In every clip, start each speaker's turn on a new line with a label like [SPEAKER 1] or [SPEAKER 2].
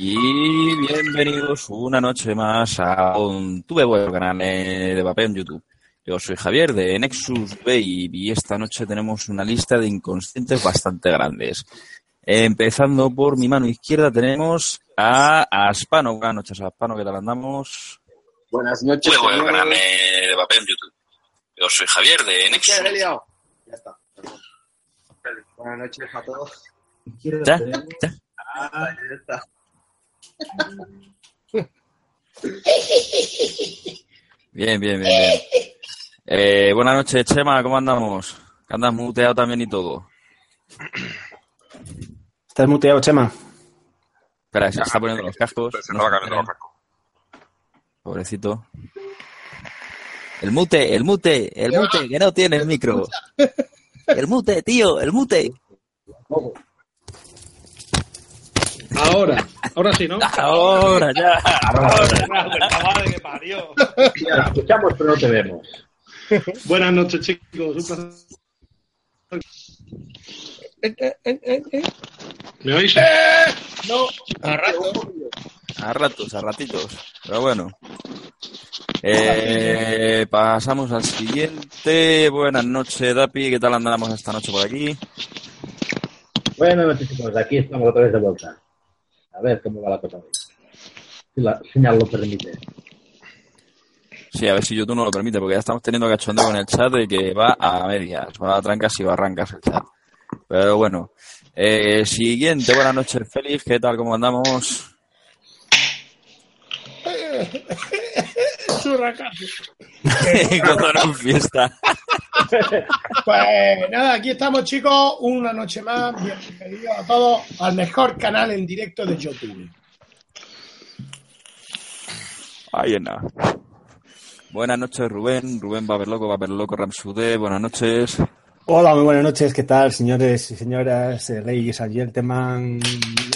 [SPEAKER 1] Y bienvenidos una noche más a un tuve buen canal de papel en YouTube. Yo soy Javier de Nexus Babe y esta noche tenemos una lista de inconscientes bastante grandes. Empezando por mi mano izquierda tenemos a Aspano. Buenas noches, Aspano, ¿qué tal andamos?
[SPEAKER 2] Buenas noches.
[SPEAKER 1] Tuve buen canal de papel en YouTube. Yo soy Javier de Nexus.
[SPEAKER 2] Ya, ya está. perdón. Buenas noches a todos.
[SPEAKER 1] ¿Ya? ¿Ya?
[SPEAKER 2] Ah, ya está.
[SPEAKER 1] Bien, bien, bien, bien. Eh, buenas noches, Chema, ¿cómo andamos? Que andas muteado también y todo.
[SPEAKER 3] ¿Estás muteado, Chema?
[SPEAKER 1] Espera, se está poniendo los cascos.
[SPEAKER 4] Se
[SPEAKER 1] No se
[SPEAKER 4] los cascos.
[SPEAKER 1] Pobrecito. El mute, el mute, el mute, que no tiene el micro. El mute, tío, el mute.
[SPEAKER 5] Ahora, ahora sí, ¿no?
[SPEAKER 1] Ahora ya.
[SPEAKER 5] La madre que parió.
[SPEAKER 2] Ya, escuchamos, pero no te vemos.
[SPEAKER 5] Buenas noches, chicos. Un placer. ¿Me oís?
[SPEAKER 2] No, a rato.
[SPEAKER 1] A ratos, a ratitos. Pero bueno. Eh, pasamos al siguiente. Buenas noches, Dapi. ¿Qué tal andamos esta noche por aquí?
[SPEAKER 6] Buenas noches, chicos. Aquí estamos otra vez de vuelta. A ver cómo va la cosa hoy. Si la señal lo permite.
[SPEAKER 1] Sí, a ver si YouTube no lo permite, porque ya estamos teniendo cachondeo con el chat de que va a medias, va a trancas y barrancas el chat. Pero bueno. Eh, siguiente, buenas noches, Félix. ¿Qué tal? ¿Cómo andamos? Cuando no fiesta.
[SPEAKER 7] Pues nada, aquí estamos chicos, una noche más, bienvenidos a todos al mejor canal en directo de YouTube.
[SPEAKER 1] Ahí en nada. Buenas noches, Rubén. Rubén Baberloco, Baberloco Ramsudé. Buenas noches.
[SPEAKER 3] Hola, muy buenas noches. ¿Qué tal, señores y señoras, eh, ladies and gentlemen?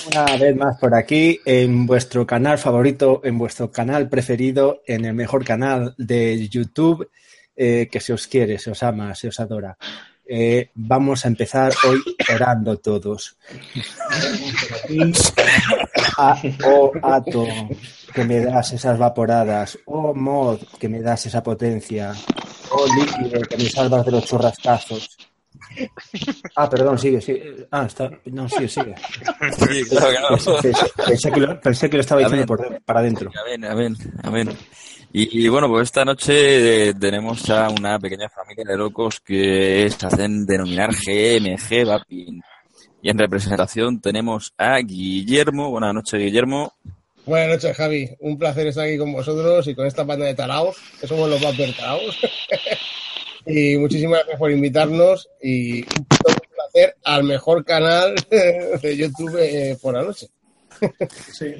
[SPEAKER 3] Una vez más por aquí, en vuestro canal favorito, en vuestro canal preferido, en el mejor canal de YouTube, eh, que se os quiere, se os ama, se os adora. Eh, vamos a empezar hoy orando todos. A, oh, Ato, que me das esas vaporadas. Oh, Mod, que me das esa potencia. Oh, líquido, que me salvas de los churrascazos. Ah, perdón, sigue, sigue. Ah, está. No, sigue, sigue.
[SPEAKER 1] Sí, claro que no.
[SPEAKER 3] Pensé, pensé que, lo, pensé que lo estaba
[SPEAKER 1] A
[SPEAKER 3] diciendo
[SPEAKER 1] ver.
[SPEAKER 3] por para adentro.
[SPEAKER 1] Amén, amén, amén. Y, y bueno, pues esta noche eh, tenemos a una pequeña familia de locos que se hacen denominar GMG Vapin. Y en representación tenemos a Guillermo. Buenas noches, Guillermo.
[SPEAKER 7] Buenas noches, Javi. Un placer estar aquí con vosotros y con esta banda de taraos, que somos los Vapor Taraos. y muchísimas gracias por invitarnos y un placer al mejor canal de YouTube eh, por la noche.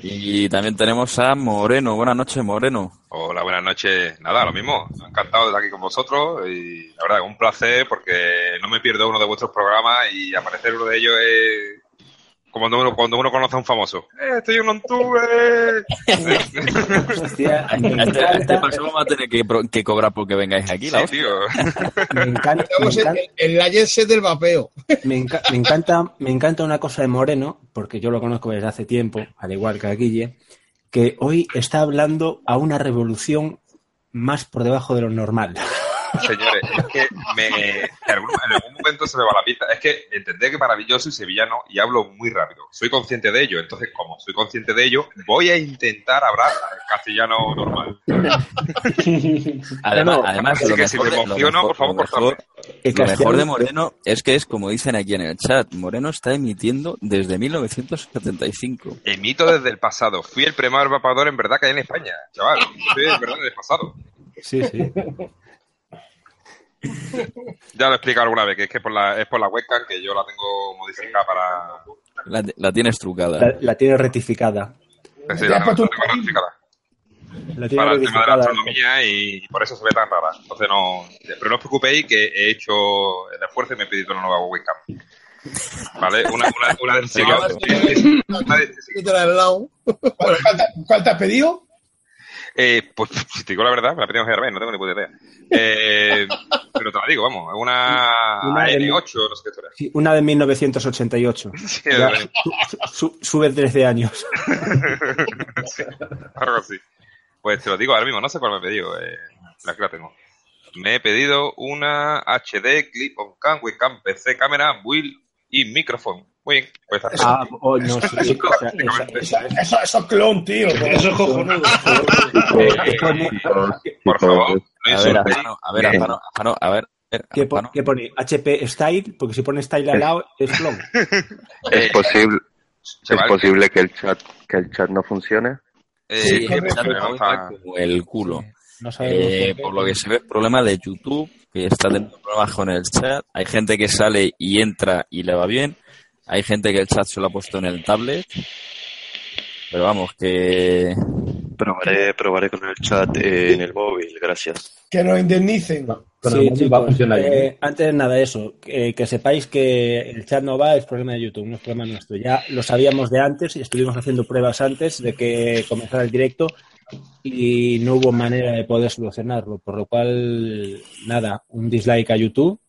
[SPEAKER 1] Y también tenemos a Moreno. Buenas noches, Moreno.
[SPEAKER 4] Hola, buenas noches. Nada, lo mismo. Encantado de estar aquí con vosotros y la verdad, un placer porque no me pierdo uno de vuestros programas y aparecer uno de ellos es como cuando uno, cuando uno conoce a un famoso. ¡Eh, estoy en un tube!
[SPEAKER 3] Hostia,
[SPEAKER 1] este, este paso vamos a tener que, que cobrar porque vengáis aquí, la
[SPEAKER 4] Sí,
[SPEAKER 1] hostia.
[SPEAKER 4] tío.
[SPEAKER 3] me encanta, me encanta,
[SPEAKER 7] la jet set del vapeo.
[SPEAKER 3] me enca- me encanta, me encanta una cosa de Moreno, porque yo lo conozco desde hace tiempo, al igual que a Guille, que hoy está hablando a una revolución más por debajo de lo normal.
[SPEAKER 4] Señores, es que me, en, algún, en algún momento se me va la pista. Es que entendé que para mí yo soy sevillano y hablo muy rápido. Soy consciente de ello. Entonces, como soy consciente de ello, voy a intentar hablar castellano normal.
[SPEAKER 1] Además,
[SPEAKER 3] No,
[SPEAKER 1] además
[SPEAKER 4] así
[SPEAKER 1] lo
[SPEAKER 4] que si
[SPEAKER 1] mejor
[SPEAKER 4] me
[SPEAKER 1] de- lo
[SPEAKER 4] emociono,
[SPEAKER 1] mejor-
[SPEAKER 4] por favor,
[SPEAKER 3] El
[SPEAKER 1] Lo mejor de Moreno es que es como dicen aquí en el chat, Moreno está emitiendo desde 1975.
[SPEAKER 4] Emito desde el pasado. Fui el primer vapador en verdad que hay en España, chaval. Soy en verdad del pasado.
[SPEAKER 3] Sí, sí.
[SPEAKER 4] Ya lo he explicado alguna vez, que es que por la, es por la webcam que yo la tengo modificada para...
[SPEAKER 1] La, la tienes trucada.
[SPEAKER 3] La, la tiene rectificada.
[SPEAKER 4] Sí, la, la tengo.
[SPEAKER 3] La tiene
[SPEAKER 4] Para el tema de la
[SPEAKER 3] rectificada.
[SPEAKER 4] astronomía y por eso se ve tan rara. Entonces no... Pero no os preocupéis que he hecho el esfuerzo y me he pedido una nueva webcam. ¿Vale? Una, una, una del siglo...
[SPEAKER 7] ¿Cuál, te- cuál te has pedido?
[SPEAKER 4] Eh, pues si te digo la verdad, me la pedimos ayer, no tengo ni puta idea. Eh, pero te la digo, vamos, una,
[SPEAKER 3] Una de
[SPEAKER 4] AN8, no sé qué.
[SPEAKER 3] Sí, una de 1988.
[SPEAKER 4] Sí,
[SPEAKER 3] Ya, su- sube 13 años.
[SPEAKER 4] Sí, algo así. Pues te lo digo ahora mismo, no sé cuál me he pedido. Eh, aquí la tengo. Me he pedido una HD Clip on Cam Webcam PC cámara, build y micrófono. Muy bien, pues está.
[SPEAKER 3] Ah, oh, no, sí, sí, esa- esa- esa-
[SPEAKER 5] Eso, eso es clon, tío. Eso es cojonudo.
[SPEAKER 4] Eh,
[SPEAKER 3] pone-
[SPEAKER 4] por favor, no
[SPEAKER 1] A ver, a ver, Alfano, a ver. ver,
[SPEAKER 3] ¿Qué, po-
[SPEAKER 1] Alfano.
[SPEAKER 3] qué pone? HP Style, porque si pone Style al lado es clon.
[SPEAKER 4] Eh,
[SPEAKER 8] Es posible, es posible que el chat que el chat no funcione.
[SPEAKER 4] eh,
[SPEAKER 1] Sí, está
[SPEAKER 4] tenemos
[SPEAKER 1] muy
[SPEAKER 4] a-
[SPEAKER 1] mal como el culo.
[SPEAKER 3] No
[SPEAKER 1] Eh,
[SPEAKER 3] por
[SPEAKER 1] lo que se ve, problema de YouTube, que está teniendo problemas con el chat. Hay gente que sale y entra y le va bien. Hay gente que el chat se lo ha puesto en el tablet. Pero vamos, que
[SPEAKER 9] Probaré, probaré con el chat eh, en el móvil, gracias.
[SPEAKER 5] Que nos indemnicen.
[SPEAKER 3] Sí, chicos, eh, antes de nada eso, que, que sepáis que el chat no va es problema de YouTube, no es problema nuestro. Ya lo sabíamos de antes y estuvimos haciendo pruebas antes de que comenzara el directo y no hubo manera de poder solucionarlo, por lo cual, nada, un dislike a YouTube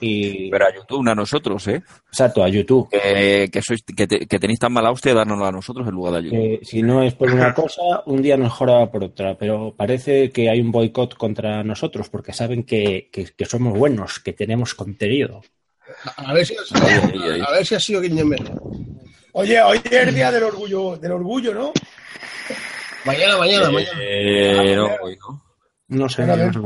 [SPEAKER 3] y...
[SPEAKER 1] pero a YouTube, no a nosotros, ¿eh?
[SPEAKER 3] Exacto, a YouTube.
[SPEAKER 1] Que, que sois, que, te- que tenéis tan mala hostia, dárnoslo a nosotros en lugar de a YouTube.
[SPEAKER 3] si no es por una cosa, un día nos joraba por otra, pero parece que hay un boicot contra nosotros porque saben que, que- que somos buenos, que tenemos contenido.
[SPEAKER 7] A ver si,
[SPEAKER 1] ahí.
[SPEAKER 7] a ver si ha sido Guiñemero.
[SPEAKER 5] Oye, hoy es el día del orgullo, del orgullo, ¿no?
[SPEAKER 7] Mañana, mañana, mañana.
[SPEAKER 1] Eh, no, hoy no.
[SPEAKER 3] No sé, no
[SPEAKER 5] dentro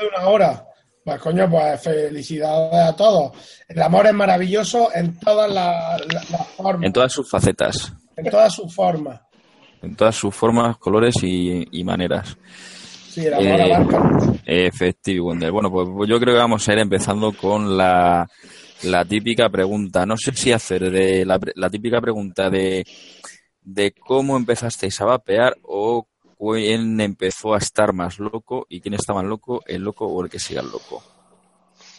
[SPEAKER 5] de una hora. Pues coño, pues felicidades a todos. El amor es maravilloso en todas las, las- las formas,
[SPEAKER 1] En todas sus facetas.
[SPEAKER 5] en todas sus formas.
[SPEAKER 1] En todas sus formas, colores y, y maneras.
[SPEAKER 5] Sí, el amor
[SPEAKER 1] Eh,
[SPEAKER 5] abarca.
[SPEAKER 1] Efectivo, Wonder. Bueno, pues yo creo que vamos a ir empezando con la, la típica pregunta. No sé si hacer de la típica pregunta de, de cómo empezasteis a vapear o quién empezó a estar más loco y quién está más loco, el loco o el que siga el loco.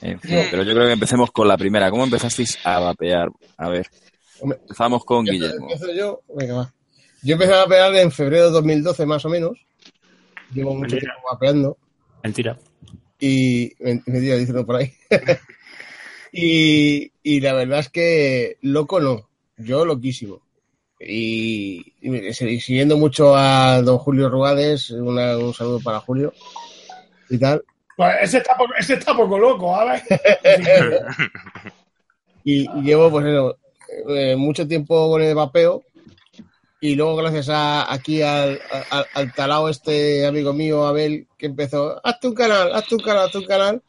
[SPEAKER 1] En fin, pero yo creo que empecemos con la primera. ¿Cómo empezasteis a vapear? A ver,
[SPEAKER 7] Hombre,
[SPEAKER 1] empezamos con Guillermo.
[SPEAKER 7] empiezo yo, venga, va. Yo empecé a vapear en febrero de 2012, más o menos. Llevo mucho
[SPEAKER 3] Mentira.
[SPEAKER 7] tiempo vapeando.
[SPEAKER 3] Mentira.
[SPEAKER 7] y me, me iba diciendo por ahí. y, y la verdad es que loco no, yo loquísimo. Y, siguiendo mucho a don Julio Ruades, una- un saludo para Julio y tal.
[SPEAKER 5] Pues ese está, poco- ese está poco loco, ¿sabes?
[SPEAKER 7] Y, y llevo pues eso, eh, mucho tiempo con el vapeo y luego gracias a aquí al, al, al talao este amigo mío Abel que empezó hazte un canal hazte un canal hazte un canal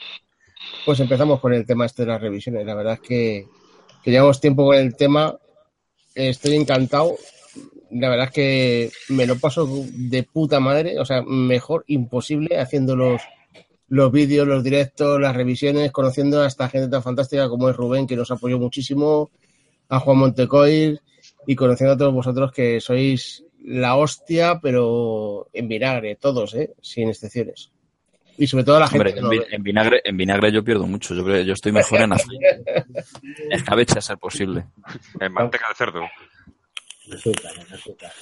[SPEAKER 7] pues empezamos con el tema este de las revisiones la verdad es que, que llevamos tiempo con el tema estoy encantado la verdad es que me lo paso de puta madre o sea mejor imposible haciendo los los vídeos, los directos, las revisiones, conociendo a esta gente tan fantástica como es Rubén, que nos apoyó muchísimo, a Juan Montecoir y conociendo a todos vosotros que sois la hostia, pero en vinagre, todos, ¿eh? sin excepciones. Y sobre todo a la gente
[SPEAKER 1] Hombre, en,
[SPEAKER 7] no
[SPEAKER 1] vi-
[SPEAKER 7] ve.
[SPEAKER 1] en vinagre, en vinagre yo pierdo mucho. Yo creo yo estoy mejor en aceite. Escabeche a ser posible.
[SPEAKER 4] En manteca de cerdo.
[SPEAKER 7] Pero
[SPEAKER 6] está en azúcar.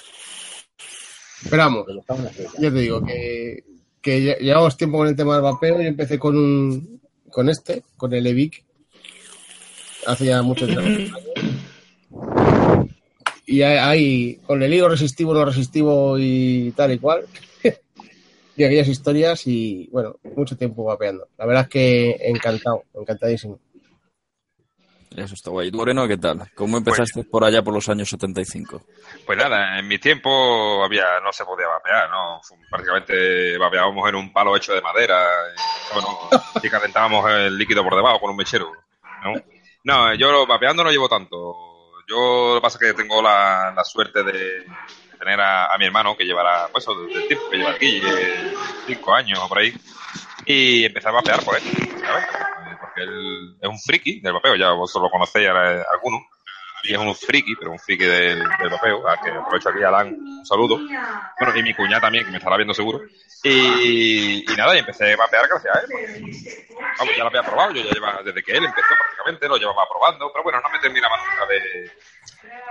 [SPEAKER 7] ya te digo que, que lle- llevamos tiempo con el tema del vapeo. Yo empecé con un con este, con el Evic, hace ya mucho tiempo. Y hay, hay- con el hilo resistivo, no resistivo y tal y cual. Y aquellas historias y bueno, mucho tiempo vapeando. La verdad es que encantado, encantadísimo.
[SPEAKER 1] Eso está guay. ¿Y tú, Moreno, qué tal? ¿Cómo empezaste por allá por los años 75?
[SPEAKER 4] Pues nada, en mi tiempo había, no se podía vapear, ¿no? Prácticamente vapeábamos en un palo hecho de madera y, bueno, y calentábamos el líquido por debajo con un mechero, ¿no? No, yo vapeando no llevo tanto. Yo lo que pasa es que tengo la, la suerte de, de tener a, a mi hermano que llevará, pues del tiempo que lleva aquí, eh, cinco años o por ahí, y empecé a vapear por él, ¿sabes? Porque él es un friki del vapeo, ya vosotros lo conocéis ahora, algunos, y es un friki, pero un friki del, del vapeo, al que aprovecho aquí Alan, un saludo. Bueno, y mi cuñada también, que me estará viendo seguro. Y, y nada, y empecé a vapear gracias a él. Vamos, ya lo había probado, yo ya llevaba, desde que él empezó prácticamente, lo llevaba probando, pero bueno, no me terminaba nunca de,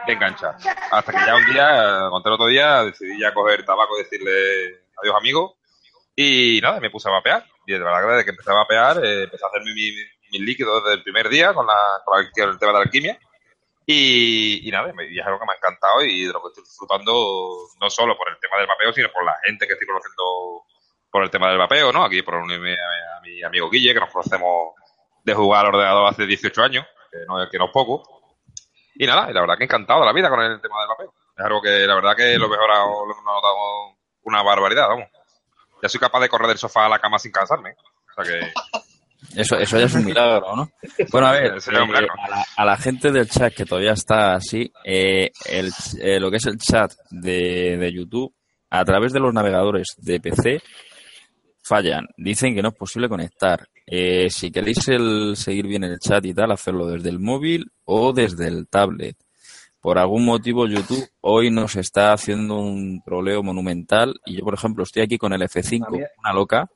[SPEAKER 4] de enganchar. Hasta que ya un día, conté el otro día, decidí ya coger tabaco y decirle adiós amigo. Y nada, me puse a vapear. Y de verdad que desde que empecé a vapear, eh, empecé a hacer mi- mi- mis líquidos desde el primer día con, la, con el, tema de la alquimia. Y, y nada, y es algo que me ha encantado y de lo que estoy disfrutando no solo por el tema del vapeo, sino por la gente que estoy conociendo por el tema del vapeo, ¿no? Aquí por unirme a, mi amigo Guille, que nos conocemos de jugar al ordenador hace 18 años, que no, que no es poco. Y nada, y la verdad que encantado de la vida con el tema del vapeo. Es algo que la verdad que lo he mejorado, lo he notado una barbaridad, vamos. Ya soy capaz de correr del sofá a la cama sin cansarme. O sea que...
[SPEAKER 1] Eso, eso ya es un milagro, ¿no? Bueno, a ver, eh,
[SPEAKER 4] milagro.
[SPEAKER 1] a, la, a la gente del chat que todavía está así, eh, el, eh, lo que es el chat de, de YouTube, a través de los navegadores de PC, fallan. Dicen que no es posible conectar. Eh, si queréis el, seguir bien el chat y tal, hacerlo desde el móvil o desde el tablet. Por algún motivo YouTube hoy nos está haciendo un troleo monumental y yo, por ejemplo, estoy aquí con el F5,
[SPEAKER 10] A mí-
[SPEAKER 1] una loca,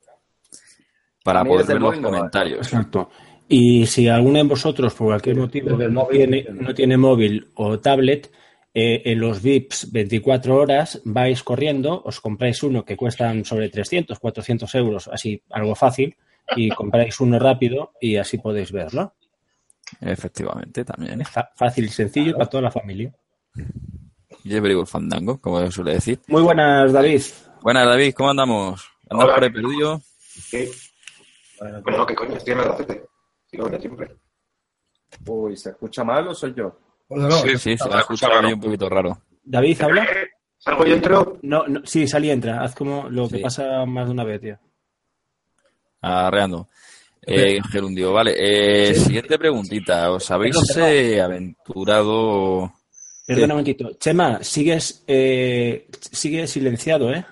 [SPEAKER 1] para poder ver los comentarios.
[SPEAKER 3] Exacto. Y si alguno de vosotros, por cualquier motivo, no tiene, no tiene móvil o tablet, eh, en los VIPs 24 horas vais corriendo, os compráis uno que cuestan sobre 300, 400 euros, así algo fácil, y compráis uno rápido y así podéis verlo.
[SPEAKER 1] Efectivamente, también.
[SPEAKER 3] Fácil y sencillo para toda la familia.
[SPEAKER 1] Yo el fandango, como se suele decir.
[SPEAKER 3] Muy buenas, David.
[SPEAKER 1] Buenas, David, ¿cómo andamos? ¿Andas
[SPEAKER 2] Hola.
[SPEAKER 1] por ahí perdido?
[SPEAKER 2] Sí. Bueno, ¿qué coño? Estoy en el de siempre.
[SPEAKER 10] Uy, ¿se escucha mal o soy yo?
[SPEAKER 7] No,
[SPEAKER 4] Sí,
[SPEAKER 1] Sí, se
[SPEAKER 4] se
[SPEAKER 1] va a
[SPEAKER 4] escucha
[SPEAKER 1] un poquito raro.
[SPEAKER 3] David, ¿habla?
[SPEAKER 2] Salgo y entro.
[SPEAKER 3] No, no, sí, sal y entra. Haz como lo que pasa más de una vez, tío.
[SPEAKER 1] Arreando. Eh, Gerundio, vale. Eh, Siguiente preguntita. ¿Os habéis
[SPEAKER 3] Perdón, perdón.
[SPEAKER 1] eh, aventurado?
[SPEAKER 3] Perdona un momentito. Chema, sigues, eh, sigue silenciado, ¿eh?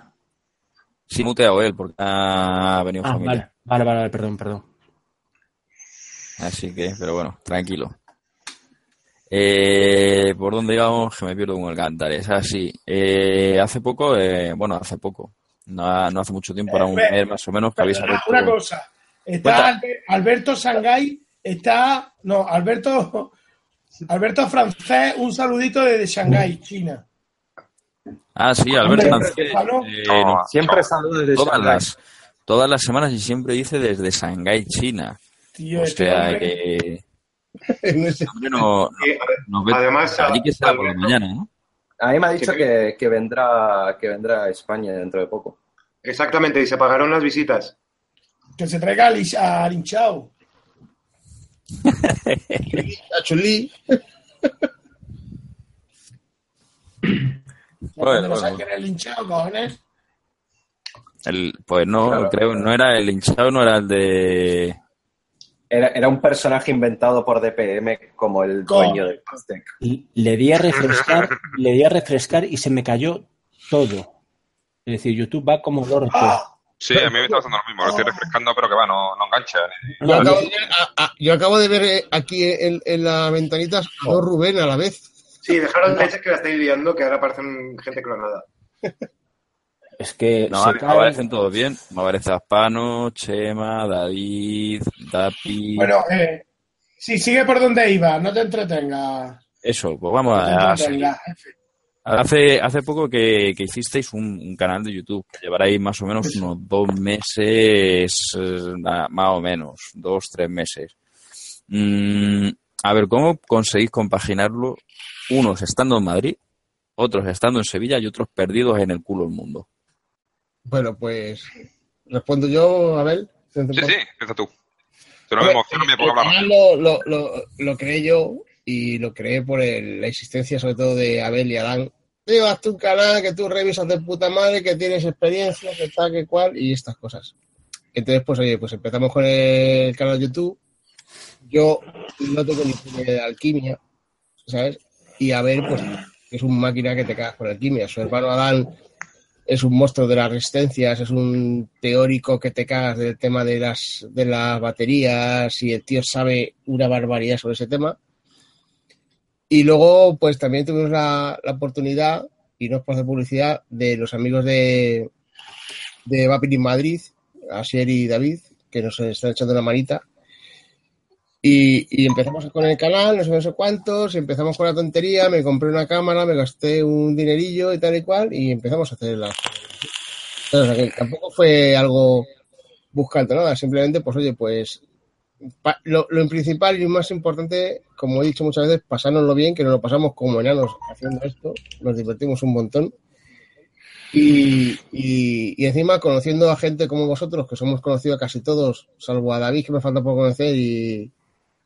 [SPEAKER 1] Sí, muteado él, porque ha venido
[SPEAKER 3] Ah,
[SPEAKER 1] familia.
[SPEAKER 3] vale, vale, vale, vale, perdón, perdón.
[SPEAKER 1] Así que, pero bueno, tranquilo. Eh, ¿Por dónde íbamos? Que me pierdo con el cantar. Es así. Eh, hace poco, eh, bueno, hace poco. No, no hace mucho tiempo, era un
[SPEAKER 5] Eh,
[SPEAKER 1] mes más o menos que habéis
[SPEAKER 5] una cosa. Está Alberto Shanghai, está. No, Alberto. Alberto Francés, un saludito desde Shanghái, China.
[SPEAKER 1] Ah, sí, Alberto
[SPEAKER 5] Pablo.
[SPEAKER 1] eh,
[SPEAKER 4] No,
[SPEAKER 10] Siempre saludos desde
[SPEAKER 1] todas
[SPEAKER 10] Shanghái.
[SPEAKER 1] las, todas las semanas y siempre dice desde Shanghái, China.
[SPEAKER 5] Tío,
[SPEAKER 1] O
[SPEAKER 5] este
[SPEAKER 1] sea que
[SPEAKER 7] no sé.
[SPEAKER 1] hombre, no,
[SPEAKER 2] Sí,
[SPEAKER 1] nos ve
[SPEAKER 2] Además,
[SPEAKER 1] allí que será por la mañana, ¿no?
[SPEAKER 10] A mí me ha dicho
[SPEAKER 2] Sí.
[SPEAKER 10] que, que vendrá que vendrá a España dentro de poco.
[SPEAKER 2] Exactamente, y se pagaron las visitas.
[SPEAKER 5] Que se traiga a a Linchao.
[SPEAKER 7] A Chulí.
[SPEAKER 1] Bueno,
[SPEAKER 5] no
[SPEAKER 1] bueno.
[SPEAKER 5] es Linchao, cojones.
[SPEAKER 1] El, pues no,
[SPEAKER 10] Claro.
[SPEAKER 1] creo, no era el hinchado, no era el de
[SPEAKER 10] Era, era un personaje inventado por DPM como el
[SPEAKER 5] ¿Cómo?
[SPEAKER 10] dueño del Aztec.
[SPEAKER 3] Y le di a refrescar, le di a refrescar y se me cayó todo. Es decir, YouTube va como el orto.
[SPEAKER 5] ¡Ah!
[SPEAKER 4] Sí, a mí me está pasando lo mismo. Lo estoy refrescando, pero que va, no, no engancha. ni-
[SPEAKER 7] Yo acabo de ver, a- a- yo acabo de ver eh, aquí en, en la ventanita a dos Rubén a la vez.
[SPEAKER 2] Sí, dejaron leches que la estáis liando, que ahora parecen gente clonada.
[SPEAKER 3] Es que
[SPEAKER 1] No,
[SPEAKER 3] se
[SPEAKER 1] me
[SPEAKER 3] cae-
[SPEAKER 1] aparecen todos bien. Me aparece Aspano, Chema, David, Dapi.
[SPEAKER 5] Bueno, eh, sí, sigue por donde iba, no te entretengas.
[SPEAKER 1] Eso, pues vamos
[SPEAKER 5] No
[SPEAKER 1] a, a. Hace, hace poco que, que hicisteis un, un canal de YouTube, que llevaréis más o menos unos dos meses, más o menos, dos, tres meses. Mm, a ver, ¿cómo conseguís compaginarlo? Unos estando en Madrid, otros estando en Sevilla y otros perdidos en el culo del mundo.
[SPEAKER 7] Bueno, pues respondo yo, Abel.
[SPEAKER 4] Sí, sí, empieza tú. Si no me emociono, me a hablar
[SPEAKER 7] lo, lo, lo, lo creé yo y lo creé por el- la existencia sobre todo de Abel y Adán. Digo, hazte un canal que tú revisas de puta madre, que tienes experiencia, que tal, que cual, y estas cosas. Entonces, pues oye, pues empezamos con el canal de YouTube. Yo no tengo ni idea de alquimia, ¿sabes? Y Abel, pues, es un máquina que te cagas con alquimia. Su hermano Adán es un monstruo de las resistencias, es un teórico que te cagas del tema de las, de las baterías y el tío sabe una barbaridad sobre ese tema. Y luego, pues también tuvimos la, la oportunidad, y no es por hacer publicidad, de los amigos de, de Vaping in Madrid, Asier y David, que nos están echando una manita. Y, y empezamos con el canal, no sé, no sé cuántos, empezamos con la tontería, me compré una cámara, me gasté un dinerillo y tal y cual, y empezamos a hacer las o sea, que tampoco fue algo buscando nada, simplemente, pues oye, pues lo, lo principal y más importante, como he dicho muchas veces, pasárnoslo bien, que nos lo pasamos como enanos haciendo esto, nos divertimos un montón. Y, y, y encima conociendo a gente como vosotros, que somos conocidos casi todos, salvo a David, que me falta por conocer, y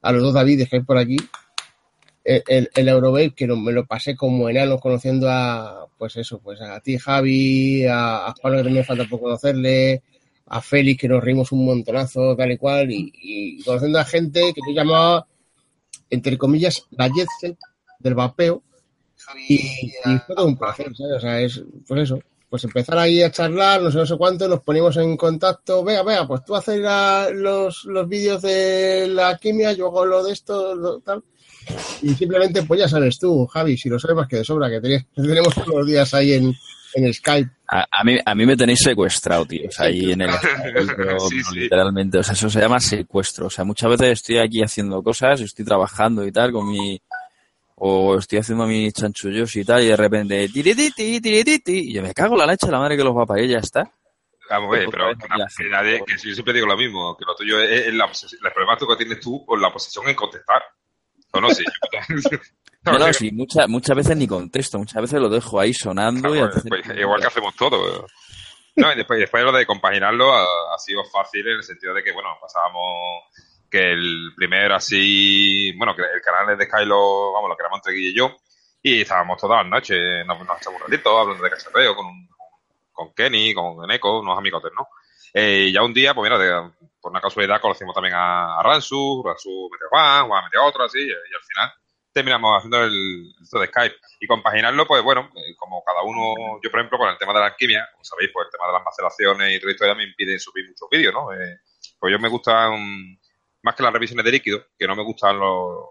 [SPEAKER 7] a los dos Davides que hay por aquí, el, el, el que me lo pasé como enano conociendo a, pues eso, pues a ti, Javi, a, a que también me falta por conocerle, a Félix, que nos reímos un montonazo, tal y cual, y, conociendo a gente que yo llamaba, entre comillas, la jet set del vapeo, y, y fue todo un placer, ¿sabes? O sea, es, pues eso, pues empezar ahí a charlar, no sé, no sé cuánto, nos poníamos en contacto, vea, vea, pues tú haces la- los, los vídeos de la quimia, yo hago lo de esto, lo, tal, y simplemente, pues ya sabes tú, Javi, si lo sabes más que de sobra, que tenías- tenemos todos los días ahí en, en Skype.
[SPEAKER 1] A, a mí, a mí me tenéis secuestrado, tío. O sea, ahí en el.
[SPEAKER 4] Sí, sí.
[SPEAKER 1] Literalmente. O sea, eso se llama secuestro. O sea, muchas veces estoy aquí haciendo cosas, estoy trabajando y tal con mi. O estoy haciendo mis chanchullos y tal, y de repente. Tirititi, tirititi. Y yo me cago en la leche, la madre que los va a parir, ya está.
[SPEAKER 4] Vamos
[SPEAKER 1] Otra
[SPEAKER 4] pero que,
[SPEAKER 1] la
[SPEAKER 4] que nadie, que yo siempre digo lo mismo, que lo tuyo es, es la, el problema que tienes tú con la posición en contestar. O no, sí.
[SPEAKER 1] No, no, sí, muchas, muchas veces ni contesto, muchas veces lo dejo ahí sonando y
[SPEAKER 4] pues, igual que hacemos todo. No, y después, después lo de compaginarlo ha, ha sido fácil en el sentido de que, bueno, pasábamos que el primero así, bueno, que el canal de Sky lo, vamos, lo creamos entre Guille y yo, y estábamos todas las noches, nos, nos echamos un ratito hablando de cacharreo con, un- con Kenny, con Eneco, unos amigotes, ¿no? Eh, y ya un día, pues mira, de- por una casualidad conocimos también a, a Ransu, Ransu metió a Juan, Juan metió a otro, así, y, y al final terminamos haciendo el, esto de Skype. Y compaginarlo, pues bueno, eh, como cada uno, yo por ejemplo, con el tema de la alquimia, como sabéis, pues el tema de las maceraciones y toda historia me impide subir muchos vídeos, ¿no? Eh, pues yo me gustan, más que las revisiones de líquidos, que no me gustan los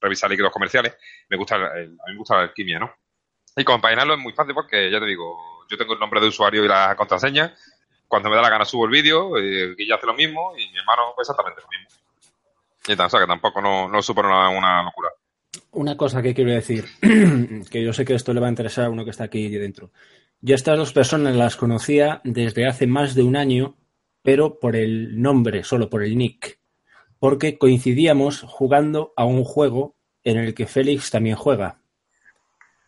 [SPEAKER 4] revisar líquidos comerciales, me gusta a mí me gusta la alquimia, ¿no? Y compaginarlo es muy fácil porque, ya te digo, yo tengo el nombre de usuario y la contraseña, cuando me da la gana subo el vídeo, eh, Guille hace lo mismo y mi hermano exactamente lo mismo. Y tal, o que tampoco no, no supone una, una locura.
[SPEAKER 3] Una cosa que quiero decir, que yo sé que esto le va a interesar a uno que está aquí dentro. Yo estas dos personas las conocía desde hace más de un año, pero por el nombre, solo por el nick, porque coincidíamos jugando a un juego en el que Félix también juega,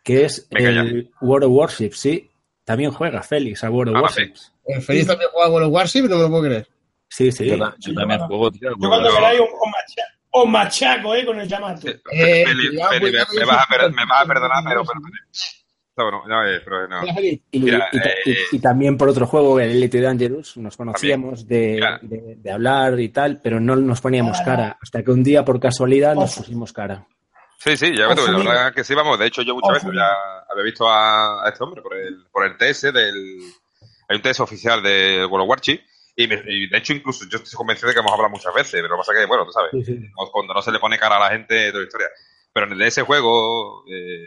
[SPEAKER 3] que es
[SPEAKER 4] Venga, ya.
[SPEAKER 3] el World of Warships, sí, también juega Félix a World of
[SPEAKER 4] Ah,
[SPEAKER 3] Warships.
[SPEAKER 7] El Feliz también juega con los Warship, no me lo puedo creer.
[SPEAKER 3] Sí, sí.
[SPEAKER 1] Yo, ta- yo también juego, tío.
[SPEAKER 5] Yo cuando
[SPEAKER 4] Pero-
[SPEAKER 5] queráis os, os macha- os machaco, ¿eh? Con el Yamato.
[SPEAKER 7] Eh,
[SPEAKER 4] Feli, me, vas a me vas a perdonar, pero... pero no, bueno, no, eh, pero no.
[SPEAKER 7] Feliz.
[SPEAKER 3] Y,
[SPEAKER 4] Mira,
[SPEAKER 3] y ta- y-
[SPEAKER 4] eh,
[SPEAKER 3] y también por otro juego, el Elite Dangerous, nos conocíamos de, de- de hablar y tal, pero no nos poníamos cara. Hasta que un día, por casualidad, nos pusimos cara.
[SPEAKER 4] Sí, sí, ya la verdad que sí, vamos. De hecho, yo muchas
[SPEAKER 5] Ojo,
[SPEAKER 4] veces ya había visto a, a este hombre por el, por el TS del... Hay un TS oficial de World of y, me- y de hecho incluso yo estoy convencido de que hemos hablado muchas veces, pero lo que pasa es que, bueno, tú sabes, no- cuando no se le pone cara a la gente, toda la historia. Pero en el de ese juego, eh,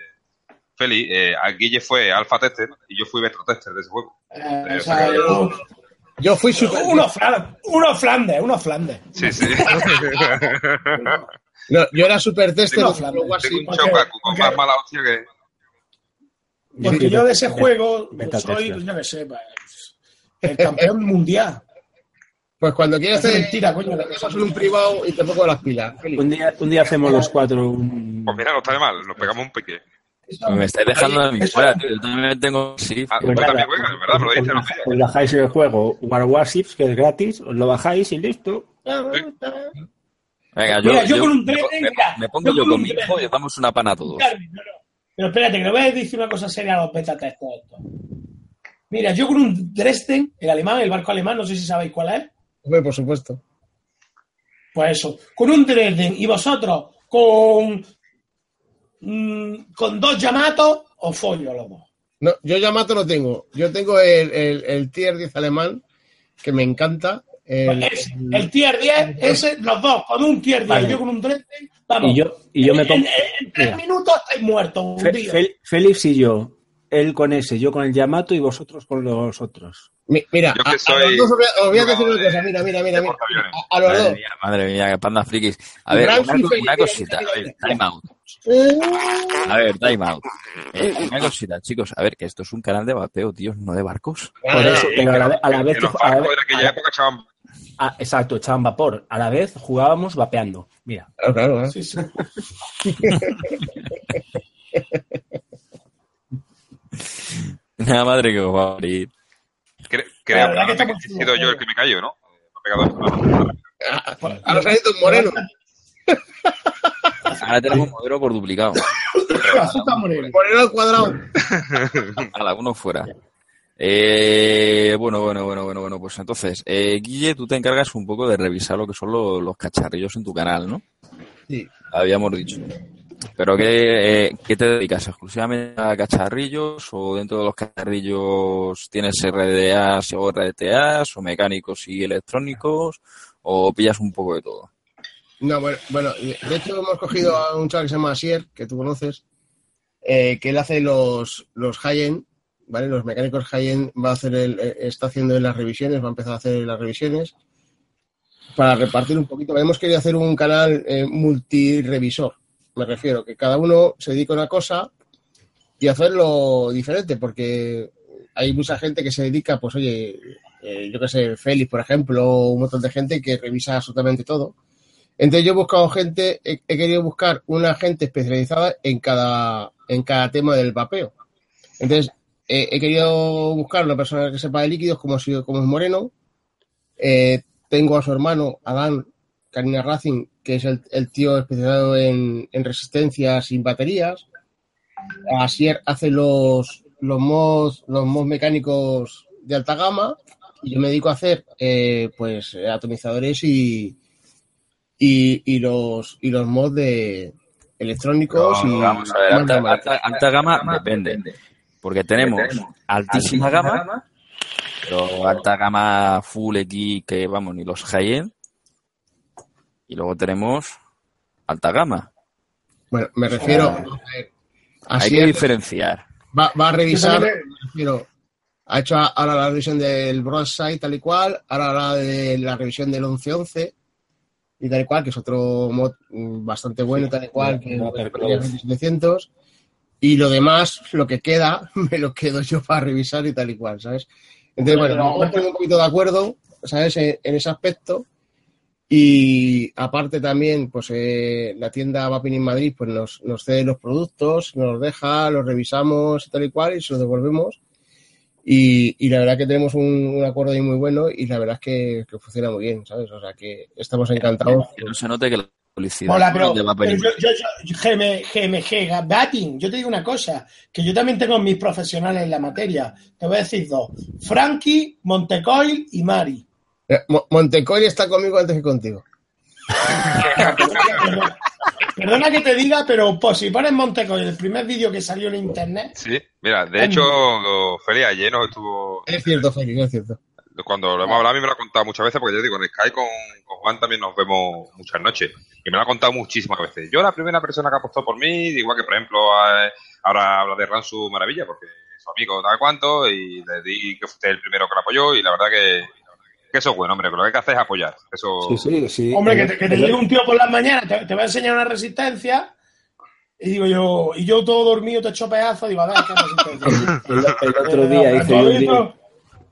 [SPEAKER 4] Feli, eh, a Guille fue alfa tester y yo fui beta tester de ese juego.
[SPEAKER 5] Eh,
[SPEAKER 4] Eh,
[SPEAKER 5] o sea, yo-
[SPEAKER 7] Yo fui super.
[SPEAKER 5] unos Flan- unos Flandes, unos Flandes.
[SPEAKER 4] Sí, sí.
[SPEAKER 7] No, yo era super tester
[SPEAKER 4] Tengo
[SPEAKER 7] Warship.
[SPEAKER 4] un
[SPEAKER 5] porque-
[SPEAKER 4] chocacu con
[SPEAKER 5] porque-
[SPEAKER 4] más mala hostia que...
[SPEAKER 5] Porque yo de ese juego soy,
[SPEAKER 3] tester.
[SPEAKER 5] pues, yo qué sé, pues, el campeón mundial.
[SPEAKER 7] Pues cuando quieras te
[SPEAKER 5] mentira, coño.
[SPEAKER 7] te pasas en un privado y te pongo las pilas.
[SPEAKER 3] Un día, un día hacemos los cuatro un...
[SPEAKER 4] Pues mira, no está de mal, nos pegamos un pique.
[SPEAKER 1] Me estáis dejando a mí fuera, tío. Yo también tengo... Sí,
[SPEAKER 4] Ah,
[SPEAKER 3] Pues
[SPEAKER 4] tú
[SPEAKER 3] nada,
[SPEAKER 4] también juegas, ¿verdad? Me lo dices
[SPEAKER 3] os, bajáis el juego War Warships, que es gratis, os lo bajáis y listo.
[SPEAKER 1] Venga, yo,
[SPEAKER 5] Mira, yo
[SPEAKER 1] yo-
[SPEAKER 5] con un
[SPEAKER 1] me, me-
[SPEAKER 5] mira,
[SPEAKER 1] me pongo
[SPEAKER 5] yo
[SPEAKER 1] yo
[SPEAKER 5] con
[SPEAKER 1] mi hijo y os damos una pana a todos.
[SPEAKER 5] Carmen, no, no. Pero espérate, que le voy a decir una cosa seria a los beta testers estos. Mira, yo con un Dresden, el alemán, el barco alemán, no sé si sabéis cuál es.
[SPEAKER 7] Hombre, por supuesto.
[SPEAKER 5] Pues eso, con un Dresden y vosotros con, mm, con dos Yamatos, os follo los dos.
[SPEAKER 7] No, yo Yamato no tengo. Yo tengo el, el, el Tier 10 alemán, que me encanta. El-
[SPEAKER 5] Pues ese, el tier 10, ese, los dos, con un tier 10,
[SPEAKER 3] Vale.
[SPEAKER 5] yo con un Dresden, vamos.
[SPEAKER 3] Y yo, y yo me
[SPEAKER 5] en,
[SPEAKER 3] pongo...
[SPEAKER 5] en- en tres
[SPEAKER 3] Mira.
[SPEAKER 5] minutos estáis muertos,
[SPEAKER 3] Fe-
[SPEAKER 5] hundidos.
[SPEAKER 3] Fel- Félix y yo él con ese, yo con el Yamato y vosotros con los otros.
[SPEAKER 7] Mi- Mira,
[SPEAKER 4] Yo que
[SPEAKER 7] a, los dos os voy a, decir una cosa. Mira, mira, mira. mira.
[SPEAKER 4] portaaviones.
[SPEAKER 7] A, a los
[SPEAKER 1] Madre
[SPEAKER 7] dos.
[SPEAKER 1] mía, madre mía, que panda frikis. A ver, una, cosita,
[SPEAKER 7] mira, mira.
[SPEAKER 1] time out.
[SPEAKER 7] Eh,
[SPEAKER 1] A ver, time out. Eh, una cosita, chicos, a ver, que esto es un canal de vapeo, tío, no de barcos.
[SPEAKER 3] Por eso, pero a la, vez- a la
[SPEAKER 4] los
[SPEAKER 3] a la
[SPEAKER 4] época echaban
[SPEAKER 3] ah, exacto, echaban vapor. A la vez jugábamos vapeando. Mira.
[SPEAKER 7] Claro, claro. ¿eh?
[SPEAKER 5] Sí, sí.
[SPEAKER 1] La madre que os va a
[SPEAKER 5] La
[SPEAKER 4] Creo
[SPEAKER 5] que
[SPEAKER 4] he sido yo el que me cayó, ¿no? Me ha pegado esto.
[SPEAKER 7] Ahora salido un moreno.
[SPEAKER 1] Ahora tenemos un modelo por duplicado.
[SPEAKER 7] Moreno al cuadrado.
[SPEAKER 1] Ala, uno fuera. Eh, bueno, bueno, bueno, bueno, bueno, pues entonces, eh, Guille, tú te encargas un poco de revisar lo que son lo- los cacharrillos en tu canal, ¿no?
[SPEAKER 7] Sí.
[SPEAKER 1] Habíamos dicho. Pero ¿qué, eh, ¿qué te dedicas? ¿Exclusivamente a cacharrillos o dentro de los cacharrillos tienes RDAs o RTAs o mecánicos y electrónicos o pillas un poco de todo?
[SPEAKER 7] No, bueno, bueno, de hecho hemos cogido a un chaval que se llama Asier, que tú conoces, eh, que él hace los, los high-end, ¿vale? Los mecánicos high-end va a hacer el, eh, está haciendo las revisiones, va a empezar a hacer las revisiones para repartir un poquito. Hemos querido hacer un canal eh, multirevisor, me refiero, que cada uno se dedica a una cosa y hacerlo diferente, porque hay mucha gente que se dedica, pues oye, eh, yo qué sé, Félix, por ejemplo, un montón de gente que revisa absolutamente todo. Entonces yo he buscado gente, he, querido buscar una gente especializada en cada, en cada tema del vapeo. Entonces he querido buscar una persona que sepa de líquidos como, si, como es Moreno. Eh, tengo a su hermano, Adán Karina Racing, que es el, el tío especializado en, en resistencia sin baterías. Asier hace los, los mods, los mods mecánicos de alta gama y yo me dedico a hacer eh, pues atomizadores y, y, y los y los mods de electrónicos y
[SPEAKER 1] Vamos a ver,
[SPEAKER 7] más
[SPEAKER 1] alta,
[SPEAKER 7] normales.
[SPEAKER 1] alta- alta gama depende. Porque tenemos altísima gama, pero alta gama full X que vamos, ni los high-end. Y luego tenemos alta gama.
[SPEAKER 7] Bueno, me refiero a ver,
[SPEAKER 1] Hay que diferenciar.
[SPEAKER 7] va, va a revisar, me refiero, ha hecho ahora la revisión del Broadside tal y cual, ahora la de la revisión del 1111 y tal y cual, que es otro mod mm, bastante bueno tal y cual, que
[SPEAKER 3] no,
[SPEAKER 7] pues,
[SPEAKER 3] pero-
[SPEAKER 7] 700 y lo demás, lo que queda, me lo quedo yo para revisar y tal y cual, ¿sabes? Entonces, bueno, nos hemos puesto un poquito de acuerdo, ¿sabes? En, en ese aspecto. Y aparte también, pues eh, la tienda Vaping en Madrid pues nos, nos cede los productos, nos deja, los revisamos y tal y cual y se los devolvemos. Y, y la verdad que tenemos un, un acuerdo ahí muy bueno y la verdad es que, que funciona muy bien, ¿sabes? O sea que estamos encantados.
[SPEAKER 1] Que no se note que la publicidad
[SPEAKER 5] Hola, pero,
[SPEAKER 1] de Vapor
[SPEAKER 5] pero yo, yo, yo, GM, GMG, Batting, yo te digo una cosa, que yo también tengo mis profesionales en la materia. Te voy a decir dos. Frankie, Montecoil y Mari.
[SPEAKER 7] Eh, Mo- Montecoy está conmigo antes que contigo.
[SPEAKER 5] Perdona que te diga, pero pues, si pones Montecoil, el primer vídeo que salió en internet,
[SPEAKER 4] Sí, mira, de hecho, Feli ayer nos estuvo.
[SPEAKER 7] Es cierto, Félix, es cierto.
[SPEAKER 4] Cuando lo hemos hablado, a mí me lo ha contado muchas veces, porque yo digo, en Sky con, con Juan también nos vemos muchas noches. Y me lo ha contado muchísimas veces. Yo, la primera persona que apostó por mí, igual que, por ejemplo, ahora habla de Ransu Maravilla, porque es su amigo, tal cuánto, y le di que fuiste el primero que lo apoyó, y la verdad que, que eso es bueno, hombre, que lo que hay que hacer es apoyar. Eso,
[SPEAKER 3] Sí, sí, sí.
[SPEAKER 5] hombre, que
[SPEAKER 3] El-
[SPEAKER 5] te, que te
[SPEAKER 3] el-
[SPEAKER 5] llegue un tío por las mañanas, te, te va a enseñar una resistencia, y digo yo, y yo todo dormido, te echo pedazos, digo, a ver, ¿qué resistencia?
[SPEAKER 3] el, el otro día hice
[SPEAKER 5] ¿Tú
[SPEAKER 3] yo
[SPEAKER 5] has
[SPEAKER 3] un día-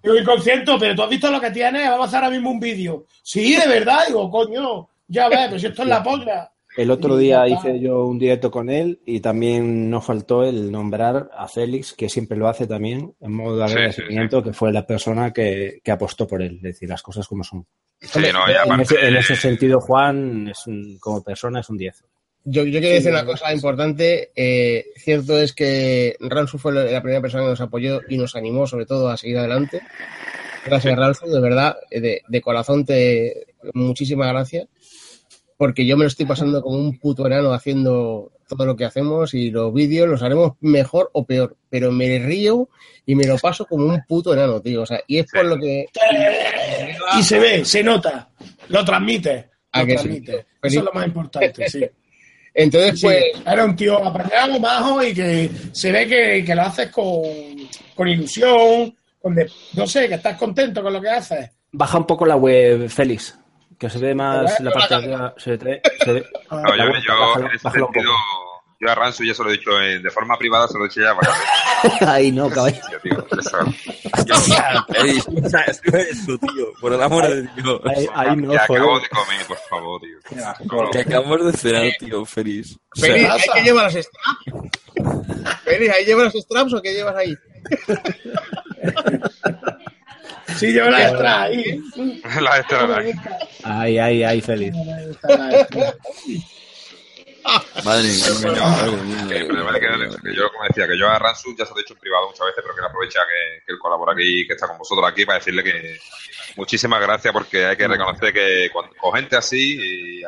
[SPEAKER 5] Digo, inconsciente, pero tú has visto lo que tienes, vamos a hacer ahora mismo un vídeo. Sí, de verdad, digo, coño, ya ves, pero si esto es la polla.
[SPEAKER 3] El otro día hice yo un directo con él y también no faltó el nombrar a Félix, que siempre lo hace también, en modo de
[SPEAKER 4] Sí, sí,
[SPEAKER 3] agradecimiento, que fue la persona que, que apostó por él, es decir, las cosas como son.
[SPEAKER 4] sí, no, y
[SPEAKER 3] En
[SPEAKER 4] aparte,
[SPEAKER 3] ese, en ese sentido, Juan, es un- como persona, es un 10.
[SPEAKER 7] Yo, yo quiero decir una cosa importante. eh, cierto es que Ransu fue la primera persona que nos apoyó y nos animó, sobre todo, a seguir adelante. Gracias, Ransu, de verdad, eh, de, de corazón, te muchísimas gracias. Porque yo me lo estoy pasando como un puto enano haciendo todo lo que hacemos y los vídeos los haremos mejor o peor. Pero me río y me lo paso como un puto enano, tío. O sea, y es por lo que.
[SPEAKER 5] Y se ve, se nota, lo transmite.
[SPEAKER 7] ¿A
[SPEAKER 5] Lo
[SPEAKER 7] que sí?
[SPEAKER 5] transmite.
[SPEAKER 7] Feliz-
[SPEAKER 5] Eso es lo más importante, sí.
[SPEAKER 7] Entonces,
[SPEAKER 5] Sí,
[SPEAKER 7] pues,
[SPEAKER 5] era un tío apañado, majo y que se ve que, que lo haces con, con ilusión, con de- no sé, que estás contento con lo que haces.
[SPEAKER 3] Baja un poco la web, Félix, que se ve más
[SPEAKER 5] Pero,
[SPEAKER 3] la
[SPEAKER 5] eh,
[SPEAKER 3] parte de arriba. Se ve, se ve-
[SPEAKER 5] Ah,
[SPEAKER 4] No, yo,
[SPEAKER 3] la web,
[SPEAKER 4] yo
[SPEAKER 3] bájalo-
[SPEAKER 4] en ese
[SPEAKER 3] bájalo
[SPEAKER 4] sentido, yo a Ransu ya se lo he dicho en- de forma privada, se lo he dicho ya varias veces.
[SPEAKER 3] Ay, no, caballo.
[SPEAKER 4] tío, eso.
[SPEAKER 1] Tío. Por el amor de Dios.
[SPEAKER 3] Ahí, ahí no,
[SPEAKER 4] que acabo de comer, por favor, tío.
[SPEAKER 1] Que acabamos de cenar, tío, Félix. O sea,
[SPEAKER 7] Félix,
[SPEAKER 5] pasa?
[SPEAKER 7] ¿hay que llevar las straps? Félix, ¿ahí llevas las straps o qué llevas ahí?
[SPEAKER 5] Sí, yo la extra ahí.
[SPEAKER 4] La extra, la-
[SPEAKER 3] Ay, ay, ay, Félix.
[SPEAKER 1] Madre mía, madre mía,
[SPEAKER 4] que, yo, como decía, que yo a Ransu ya se lo he dicho en privado muchas veces, pero que aprovecha que, que él colabora aquí, que está con vosotros aquí, para decirle que muchísimas gracias, porque hay que reconocer que con, con gente así, y, eh,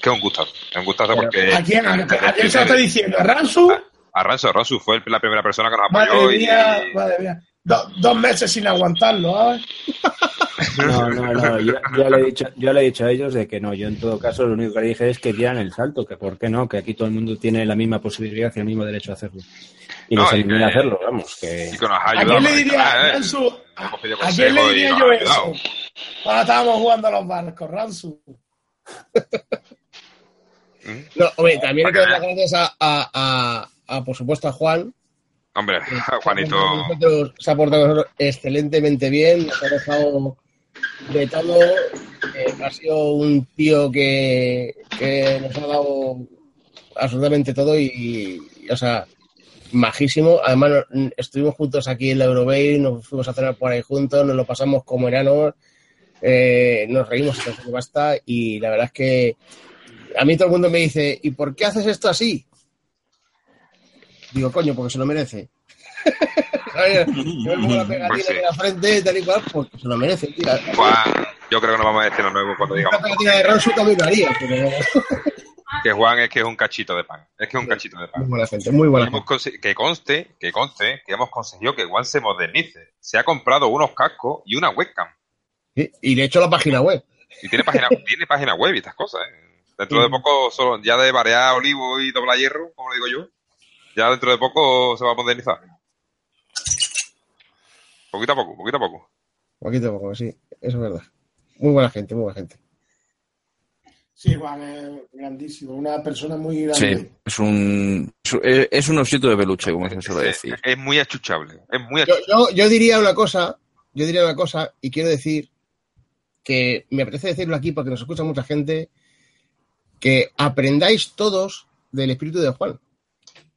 [SPEAKER 4] que es un gustazo. Es un gustazo porque.
[SPEAKER 5] ¿A quién, a, a quién se lo está diciendo? ¿A Ransu?
[SPEAKER 4] A Ransu, Ransu fue el- la primera persona que nos apoyó
[SPEAKER 5] Madre
[SPEAKER 4] y.
[SPEAKER 5] mía, madre mía. Do- dos meses sin aguantarlo, ¿sabes?
[SPEAKER 3] No, no, no. Yo, yo le he dicho, yo le he dicho a ellos de que no. Yo, en todo caso, lo único que le dije es que dieran el salto, que por qué no, que aquí todo el mundo tiene la misma posibilidad y el mismo derecho a hacerlo. Y
[SPEAKER 4] No,
[SPEAKER 3] animé
[SPEAKER 4] que-
[SPEAKER 3] a hacerlo, vamos. Que...
[SPEAKER 4] y que nos ha
[SPEAKER 5] ¿A quién le diría,
[SPEAKER 4] ¿eh?
[SPEAKER 5] Ransu? ¿A quién le diría
[SPEAKER 4] nos
[SPEAKER 5] yo eso? Cuando estábamos jugando a los barcos, Ransu.
[SPEAKER 7] No, hombre, también hay que dar las gracias a, a, a- a, por supuesto, a Juan.
[SPEAKER 4] Hombre, Juanito.
[SPEAKER 7] Nosotros- se ha portado excelentemente bien, nos ha dejado de todo. eh, ha sido un tío que, que nos ha dado absolutamente todo y, y, o sea, majísimo. Además, estuvimos juntos aquí en la Eurobay, nos fuimos a cenar por ahí juntos, nos lo pasamos como enanos, eh, nos reímos hasta que basta y la verdad es que a mí todo el mundo me dice, ¿y por qué haces esto así? Digo, coño, porque se lo merece. Yo me pongo la pegatina
[SPEAKER 4] Pues sí.
[SPEAKER 7] en la frente, tal y cual, porque se lo merece, tío.
[SPEAKER 4] Juan, yo creo que nos vamos a decir lo nuevo cuando
[SPEAKER 7] Una
[SPEAKER 4] digamos
[SPEAKER 7] pegatina de Ransu también lo haría, pero
[SPEAKER 4] que Juan es que es un cachito de pan. Es que es un cachito de pan.
[SPEAKER 7] muy buena gente, muy buena
[SPEAKER 4] Hemos
[SPEAKER 7] gente.
[SPEAKER 4] que conste, que conste, que hemos conseguido que Juan se modernice. Se ha comprado unos cascos y una webcam.
[SPEAKER 7] Sí, Y de hecho la página web.
[SPEAKER 4] Y tiene página, tiene página web y estas cosas. ¿eh? Dentro de poco, solo, ya de variar olivo y doblar hierro, como le digo yo, ya dentro de poco se va a modernizar. Poquito a poco, poquito a poco.
[SPEAKER 7] Poquito a poco, sí, eso es verdad. Muy buena gente, muy buena gente.
[SPEAKER 5] Sí, Juan es grandísimo, una persona muy grande.
[SPEAKER 1] Sí, es un, es- un osito de peluche, como se suele decir.
[SPEAKER 4] es muy achuchable. Es muy
[SPEAKER 7] Yo,
[SPEAKER 4] achuchable.
[SPEAKER 7] yo, yo diría una cosa, yo diría una cosa, y quiero decir que me apetece decirlo aquí porque nos escucha mucha gente, que aprendáis todos del espíritu de Juan.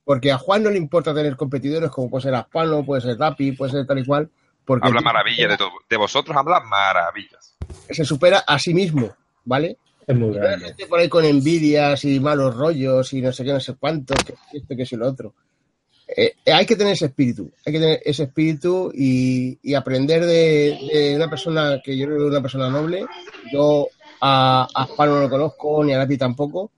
[SPEAKER 7] Porque a Juan no le importa tener competidores como puede ser Aspano, puede ser Tapi, puede ser tal y cual. Porque
[SPEAKER 4] Habla maravillas de todo. De vosotros habla maravillas.
[SPEAKER 7] se supera a sí mismo, ¿vale?
[SPEAKER 6] Es muy
[SPEAKER 7] Y hay
[SPEAKER 6] grande.
[SPEAKER 7] gente por ahí con envidias y malos rollos y no sé qué, no sé cuánto, que esto, que si lo otro. Eh, eh, hay que tener ese espíritu, hay que tener ese espíritu y, y aprender de, de una persona que yo creo que es una persona noble. Yo a, a Spano no lo conozco, ni a Lapi tampoco,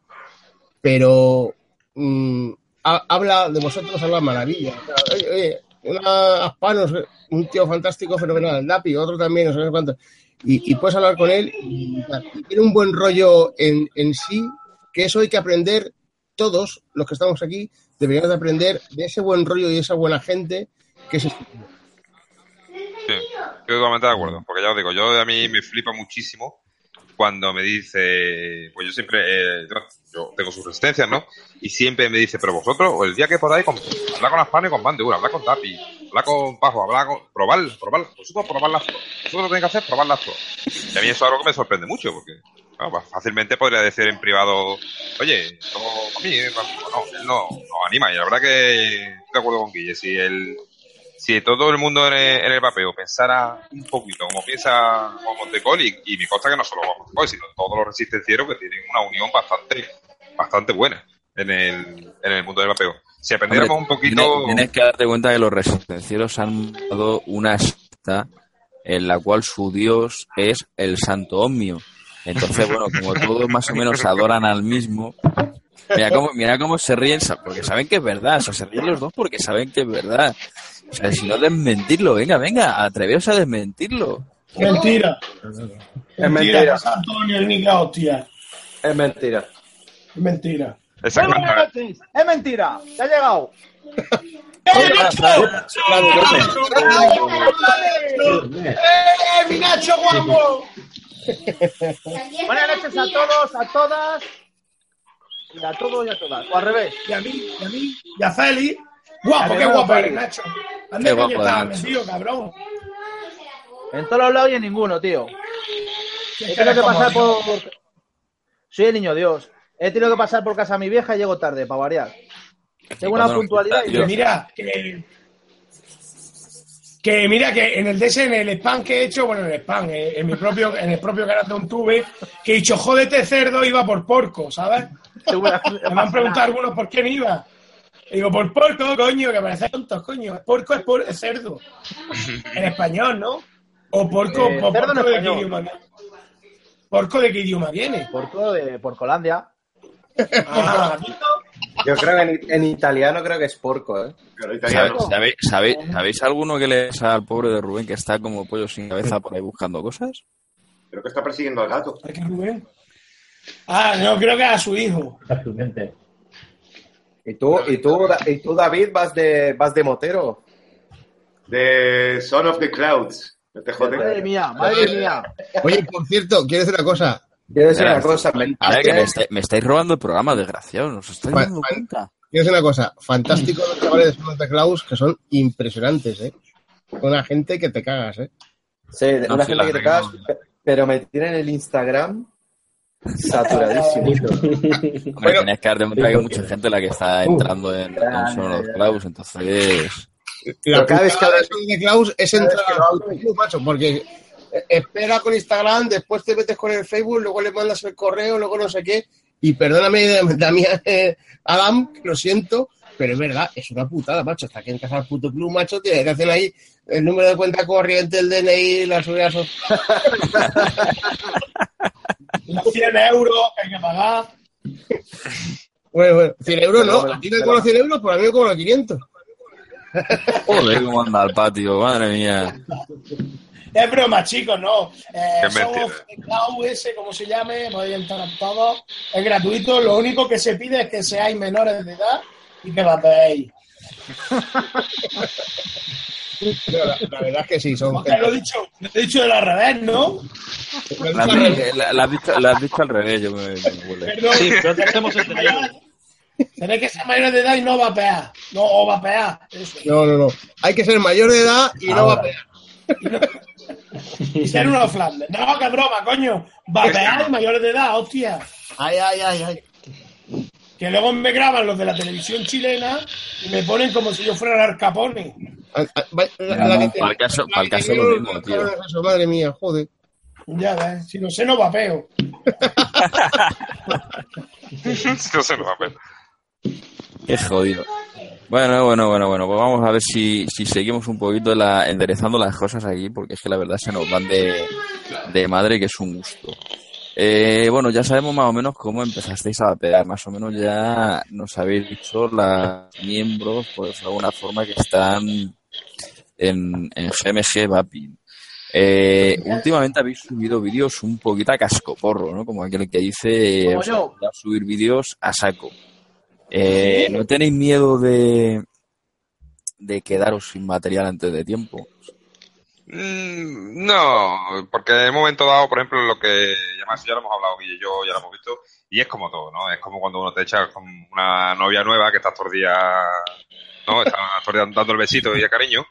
[SPEAKER 7] pero mm, ha- habla de vosotros, habla maravilla. Oye, una Aspano, un tío fantástico, fenomenal, Lapi, otro también, no sé cuánto. Y, y puedes hablar con él y, tiene un buen rollo en, en sí, que eso hay que aprender todos los que estamos aquí, deberíamos de aprender de ese buen rollo y esa buena gente que es.
[SPEAKER 4] Sí, estoy totalmente de acuerdo. Porque ya os digo, yo a mí me flipa muchísimo cuando me dice, pues yo siempre, eh, yo, tengo sus resistencias, ¿no? Y siempre me dice, pero vosotros, o el día que podáis, con, habla con las panes y con Bandura, habla con Tapi, habla con Pajo, habla con, probar, probar, vosotros probarlas todas. Vosotros lo que tenéis que hacer es probarlas todas. Y a mí eso es algo que me sorprende mucho, porque claro, pues fácilmente podría decir en privado, oye, esto a mí, eh, no, no, no anima. Y la verdad que estoy de acuerdo con Guille, si el, si todo el mundo en el, en el vapeo pensara un poquito como piensa Juan Montecol, y, y me consta que no solo Juan Montecol, sino todos los resistencieros que tienen una unión bastante, bastante buena en el, en el mundo del vapeo. Si aprendiéramos
[SPEAKER 1] Hombre,
[SPEAKER 4] un poquito...
[SPEAKER 1] Tienes, tienes que darte cuenta que los resistencieros han dado una secta en la cual su dios es el santo omnio. Entonces, bueno, como todos más o menos adoran al mismo, mira cómo, mira cómo se ríen, porque saben que es verdad, o sea, se ríen los dos porque saben que es verdad. O sea, si no desmentirlo, venga, venga, atreveos a desmentirlo.
[SPEAKER 5] Mentira.
[SPEAKER 10] Es mentira.
[SPEAKER 5] Antonio, hostia.
[SPEAKER 10] Es mentira.
[SPEAKER 5] Es mentira.
[SPEAKER 11] Buenas noches. Es mentira. Te ha llegado.
[SPEAKER 5] ¡Eh, mi Nacho guapo!
[SPEAKER 11] Buenas noches a todos, a todas. Y a todos y a todas. O al revés.
[SPEAKER 5] Y a mí, y a mí, y a Feli. Guapo, qué guapo eres, Nacho.
[SPEAKER 1] Qué
[SPEAKER 5] ¿Dónde
[SPEAKER 1] guapo
[SPEAKER 5] metido, cabrón?
[SPEAKER 11] En todos los lados y en ninguno, tío. He tenido que pasar por. Soy el niño Dios. He tenido que pasar por casa de mi vieja y llego tarde, para variar. Tengo una puntualidad y
[SPEAKER 5] mira, que, que mira que en el DS, en el spam que he hecho, bueno, en el spam, eh, en mi propio, en el propio canal de un tube, que he dicho, jódete cerdo, iba por porco, ¿sabes? Me han preguntado algunos por qué me iba. Y digo, por porco, coño, que parece tontos, coño. Porco es, por, es cerdo. En español, ¿no? O porco,
[SPEAKER 11] Eh,
[SPEAKER 5] o
[SPEAKER 11] cerdo en
[SPEAKER 5] porco de qué idioma viene. ¿Porco de qué idioma viene?
[SPEAKER 11] Porco de Porcolandia.
[SPEAKER 5] Ah,
[SPEAKER 10] Yo creo que en, en italiano creo que es porco, ¿eh?
[SPEAKER 1] ¿Sabéis, sabéis, sabéis, sabéis alguno que le pasa al pobre de Rubén que está como pollo sin cabeza por ahí buscando cosas?
[SPEAKER 2] Creo que está persiguiendo al gato.
[SPEAKER 5] ¿a qué Rubén? Ah, no, creo que a su hijo.
[SPEAKER 6] A su mente.
[SPEAKER 10] ¿Y tú, y tú, y tú David, vas de, vas de motero?
[SPEAKER 2] De Son of the Clouds. No te
[SPEAKER 11] Madre mía, madre mía.
[SPEAKER 7] Oye, por cierto, quiero decir una cosa.
[SPEAKER 10] Quiero decir
[SPEAKER 1] Mira,
[SPEAKER 10] una cosa. me-
[SPEAKER 1] A ver, que me, estáis- me estáis robando el programa, desgraciado. ¿Nos estáis dando
[SPEAKER 7] vale.
[SPEAKER 1] cuenta?
[SPEAKER 7] Quiero decir una cosa. Fantástico los chavales de Santa Claus que son impresionantes, ¿eh? Una gente que te cagas, ¿eh?
[SPEAKER 10] Sí, de
[SPEAKER 1] No,
[SPEAKER 10] una gente que te cagas, pe- pero me tienen el Instagram saturadísimo.
[SPEAKER 1] Hombre,
[SPEAKER 7] Bueno.
[SPEAKER 1] tenías que dar de cuenta que hay mucha gente la que está entrando en, en Son of Claus, entonces...
[SPEAKER 7] La
[SPEAKER 10] cada vez que hablas-
[SPEAKER 7] de Claus es entrar al macho, porque espera con Instagram, después te metes con el Facebook, luego le mandas el correo, luego no sé qué. Y perdóname, Damián, eh, Adam, que lo siento, pero es verdad, es una putada, macho. Hasta que entras al puto club, macho, tienes que hacer ahí el número de cuenta corriente, el DNI, la seguridad social.
[SPEAKER 5] Los 100 euros que hay que pagar.
[SPEAKER 7] Bueno, bueno, 100 euros no, a ti te cobro 100 euros, pero a mí me cobro 500.
[SPEAKER 1] Joder, cómo anda el patio, madre mía.
[SPEAKER 5] Es broma, chicos, no. Eh, somos como se llame, podéis entrar todos. Es gratuito. Lo único que se pide es que seáis menores de edad y que vapeéis.
[SPEAKER 7] La, la verdad es que sí, son
[SPEAKER 5] lo he dicho, lo he dicho de la revés, ¿no?
[SPEAKER 1] La, la- la has visto, la has visto al revés, yo me, me.
[SPEAKER 5] Perdón.
[SPEAKER 12] Sí, pero te hemos entendido.
[SPEAKER 5] Tenéis que ser mayores de edad y no vapear. No, o vapear. Eso.
[SPEAKER 7] No, no, no. Hay que ser mayor de edad y no vapear.
[SPEAKER 5] Y ser unos Flandes. No, qué broma, coño. Vapear y mayores de edad, hostia.
[SPEAKER 7] Ay, ay, ay, ay.
[SPEAKER 5] Que luego me graban los de la televisión chilena y me ponen como si yo fuera el Arcapone.
[SPEAKER 7] Ah, ah,
[SPEAKER 1] No, no, para el caso- para el caso lo mismo, tío.
[SPEAKER 7] Madre mía, joder.
[SPEAKER 5] Ya ves, si no sé, no vapeo.
[SPEAKER 4] no se nos va a ver.
[SPEAKER 1] Qué jodido. Bueno, bueno, bueno, bueno, pues vamos a ver si, si seguimos un poquito la, enderezando las cosas aquí, porque es que la verdad se nos van de, de madre, que es un gusto. Eh, bueno, ya sabemos más o menos cómo empezasteis a vapear, más o menos ya nos habéis dicho los miembros, pues de alguna forma que están en, en GMG Vaping. Eh, últimamente habéis subido vídeos un poquito a cascoporro, ¿no? Como aquel que dice, o sea, a subir vídeos a saco. Eh, ¿No tenéis miedo de, de quedaros sin material antes de tiempo?
[SPEAKER 4] Mm, No, porque en un momento dado, por ejemplo, lo que además ya lo hemos hablado y yo, ya lo hemos visto, y es como todo, ¿no? Es como cuando uno te echa con una novia nueva que estás todo el día, ¿no? Estás todo el dando el besito y el cariño,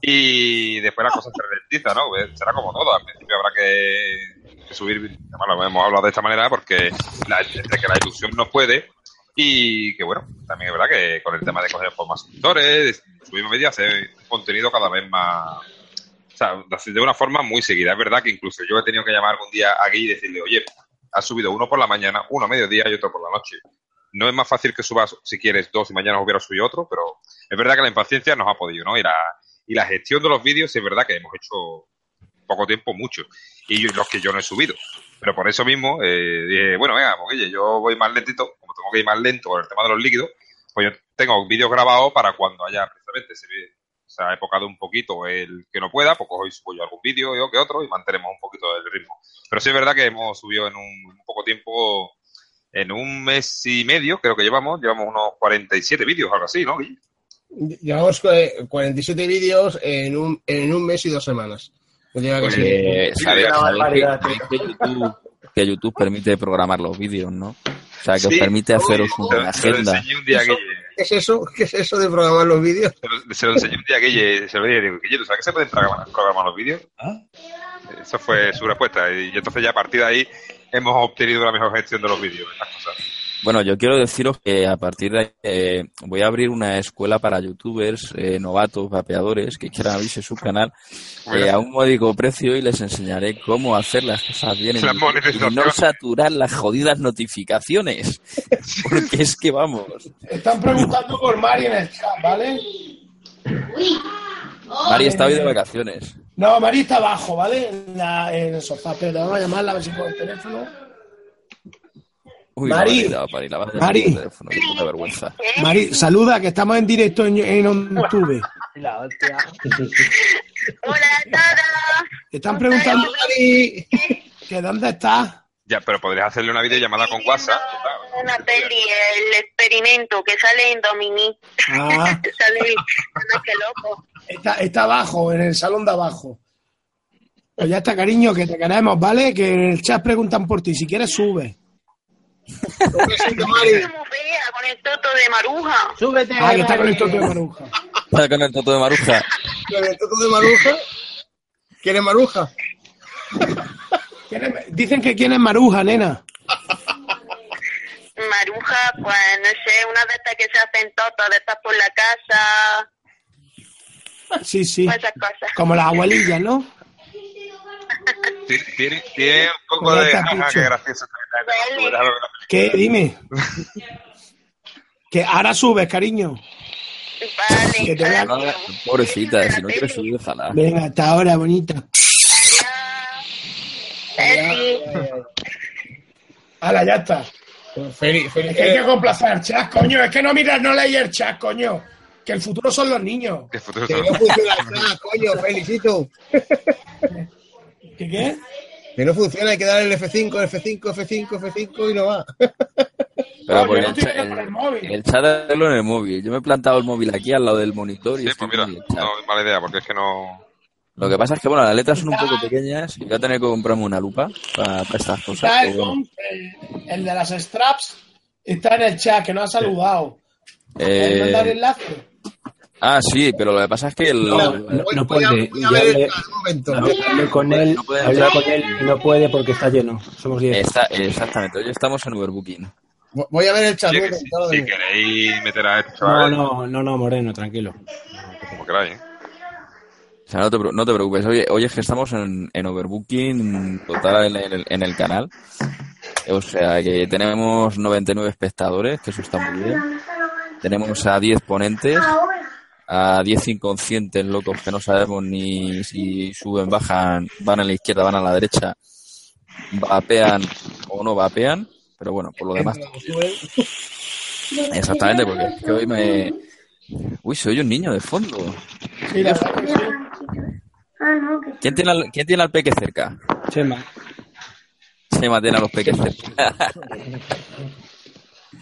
[SPEAKER 4] y después la cosa se ralentiza, ¿no? Pues será como todo, al principio habrá que, subir, además lo hemos hablado de esta manera porque la, que la ilusión no puede, y que bueno, también es verdad que con el tema de coger por más de subir vídeos, hacer contenido cada vez más, sea, de una forma muy seguida. Es verdad que incluso yo he tenido que llamar algún día a Guy y decirle, oye, has subido uno por la mañana, uno a mediodía y otro por la noche. No es más fácil que subas, si quieres, dos y mañana hubiera subido otro, pero es verdad que la impaciencia nos ha podido, ¿no? Y la, y la gestión de los vídeos es verdad que hemos hecho poco tiempo mucho. Y los que yo no he subido. Pero por eso mismo eh, dije, bueno, venga, porque yo voy más lentito, como tengo que ir más lento con el tema de los líquidos, pues yo tengo vídeos grabados para cuando haya precisamente ese vídeo se ha epocado un poquito el que no pueda, pues hoy subo yo algún vídeo yo que otro y mantenemos un poquito el ritmo. Pero sí es verdad que hemos subido en un, un poco tiempo en un mes y medio, creo que llevamos, llevamos unos 47 vídeos, algo así, ¿no? Guille?
[SPEAKER 7] Llevamos eh, 47 vídeos en un, en un mes y dos semanas. Pues
[SPEAKER 1] Eh,
[SPEAKER 10] Sí,
[SPEAKER 1] que, YouTube, que YouTube permite programar los vídeos, ¿no? O sea, que os permite haceros una agenda.
[SPEAKER 4] un día.
[SPEAKER 7] ¿Qué es eso? ¿Qué es eso de programar los vídeos?
[SPEAKER 4] Se lo, se lo enseñé un día a Guille. Se lo dije, digo, Guille, ¿tú sabes que se pueden programar, programar los vídeos? Esa fue su respuesta. Y entonces ya a partir de ahí hemos obtenido la mejor gestión de los vídeos. Estas cosas.
[SPEAKER 1] Bueno, yo quiero deciros que a partir de ahí eh, voy a abrir una escuela para youtubers, eh, novatos, vapeadores que quieran abrirse su canal eh, a un módico precio y les enseñaré cómo hacer las cosas bien
[SPEAKER 4] La
[SPEAKER 1] y no saturar las jodidas notificaciones. Porque es que vamos.
[SPEAKER 5] Están preguntando por Mari en el chat, ¿vale?
[SPEAKER 1] Mari está hoy de vacaciones.
[SPEAKER 5] No, Mari está abajo, ¿vale? En, la- en el sofá, pero le vamos a llamarla a ver si por el teléfono.
[SPEAKER 1] Uy,
[SPEAKER 5] Mari.
[SPEAKER 1] la Mari, la a
[SPEAKER 5] Mari.
[SPEAKER 1] teléfono, qué puta vergüenza.
[SPEAKER 5] Mari, saluda, que estamos en directo en, en YouTube.
[SPEAKER 11] La hostia.
[SPEAKER 5] Están preguntando, Mari, que dónde estás.
[SPEAKER 4] Ya, pero podrías hacerle una videollamada con WhatsApp.
[SPEAKER 12] Una peli, el experimento que sale en Dominique.
[SPEAKER 5] Ah.
[SPEAKER 12] sale, no, qué loco.
[SPEAKER 5] Está, está abajo, en el salón de abajo. Pues ya está, cariño, que te queremos, ¿vale? Que en el chat preguntan por ti. Si quieres, sube.
[SPEAKER 12] Con el toto de Maruja.
[SPEAKER 11] Súbete.
[SPEAKER 5] Ah, que está con el toto de Maruja.
[SPEAKER 1] Está con el toto de Maruja.
[SPEAKER 7] ¿Con el toto de Maruja? ¿Quién es Maruja?
[SPEAKER 5] ¿Quién es- Dicen que quién es Maruja, nena.
[SPEAKER 12] Maruja, pues no sé, una de estas que se hacen totos, de estas por la casa,
[SPEAKER 5] Sí, sí.
[SPEAKER 12] esas cosas.
[SPEAKER 5] Como las abuelillas, ¿no?
[SPEAKER 4] Tiene, tiene, tiene un poco de
[SPEAKER 5] picha.
[SPEAKER 4] qué gracioso.
[SPEAKER 5] ¿Qué? Dime. Que ahora subes, cariño. Que te voy a-
[SPEAKER 1] No, Pobrecita, si no quieres subir, déjala.
[SPEAKER 5] Venga, hasta ahora, bonita. Hala, ya está.
[SPEAKER 7] Feli, Feli,
[SPEAKER 5] Es que hay que complacer al chat, coño. Es que no miras, no lees el chat, coño. Que el futuro son los niños.
[SPEAKER 4] Que futuro
[SPEAKER 7] que
[SPEAKER 4] son-
[SPEAKER 7] el chat, coño, felicito.
[SPEAKER 5] ¿Qué qué?
[SPEAKER 7] Que no funciona, hay que dar el F5, F5, F5, F5 y no va.
[SPEAKER 1] Pero
[SPEAKER 5] No,
[SPEAKER 1] porque
[SPEAKER 5] yo no
[SPEAKER 1] el,
[SPEAKER 5] el móvil.
[SPEAKER 1] el, el chat de hacerlo en el móvil. Yo me he plantado el móvil aquí al lado del monitor y
[SPEAKER 4] Sí,
[SPEAKER 1] estoy
[SPEAKER 4] pues mira,
[SPEAKER 1] el
[SPEAKER 4] no es mala idea, porque es que no.
[SPEAKER 1] Lo que pasa es que, bueno, las letras son un poco pequeñas y voy a tener que comprarme una lupa para, para estas cosas.
[SPEAKER 5] Está el,
[SPEAKER 1] bueno.
[SPEAKER 5] el- el de las straps. Está en el chat, que no ha saludado. ¿Quieres
[SPEAKER 1] Eh,
[SPEAKER 5] mandar enlace?
[SPEAKER 1] Ah, sí, pero lo que pasa es que el,
[SPEAKER 3] No, puede. hablé, con él,
[SPEAKER 1] No puede
[SPEAKER 3] hablé
[SPEAKER 1] entrar.
[SPEAKER 3] con él y no puede porque está lleno. Somos 10.
[SPEAKER 1] está, exactamente, hoy estamos en Overbooking.
[SPEAKER 7] Voy a ver el chat.
[SPEAKER 4] Que si, queréis meter a estos
[SPEAKER 3] No, no, no, no, Moreno, tranquilo.
[SPEAKER 4] como queráis, ¿eh?
[SPEAKER 1] O sea, no te, pre- no te preocupes. Oye, oye, es que estamos en, en Overbooking total en el, en el canal. O sea, que tenemos 99 espectadores, que eso está muy bien. Tenemos a 10 ponentes, a 10 inconscientes locos que no sabemos ni si suben, bajan, van a la izquierda, van a la derecha, vapean o no vapean. Pero bueno, por lo demás, exactamente, porque es que hoy me... Uy, se oye un niño de fondo.
[SPEAKER 5] Sí.
[SPEAKER 1] ¿Quién tiene al, quién tiene al peque cerca?
[SPEAKER 3] Chema.
[SPEAKER 1] Chema tiene a los peques cerca.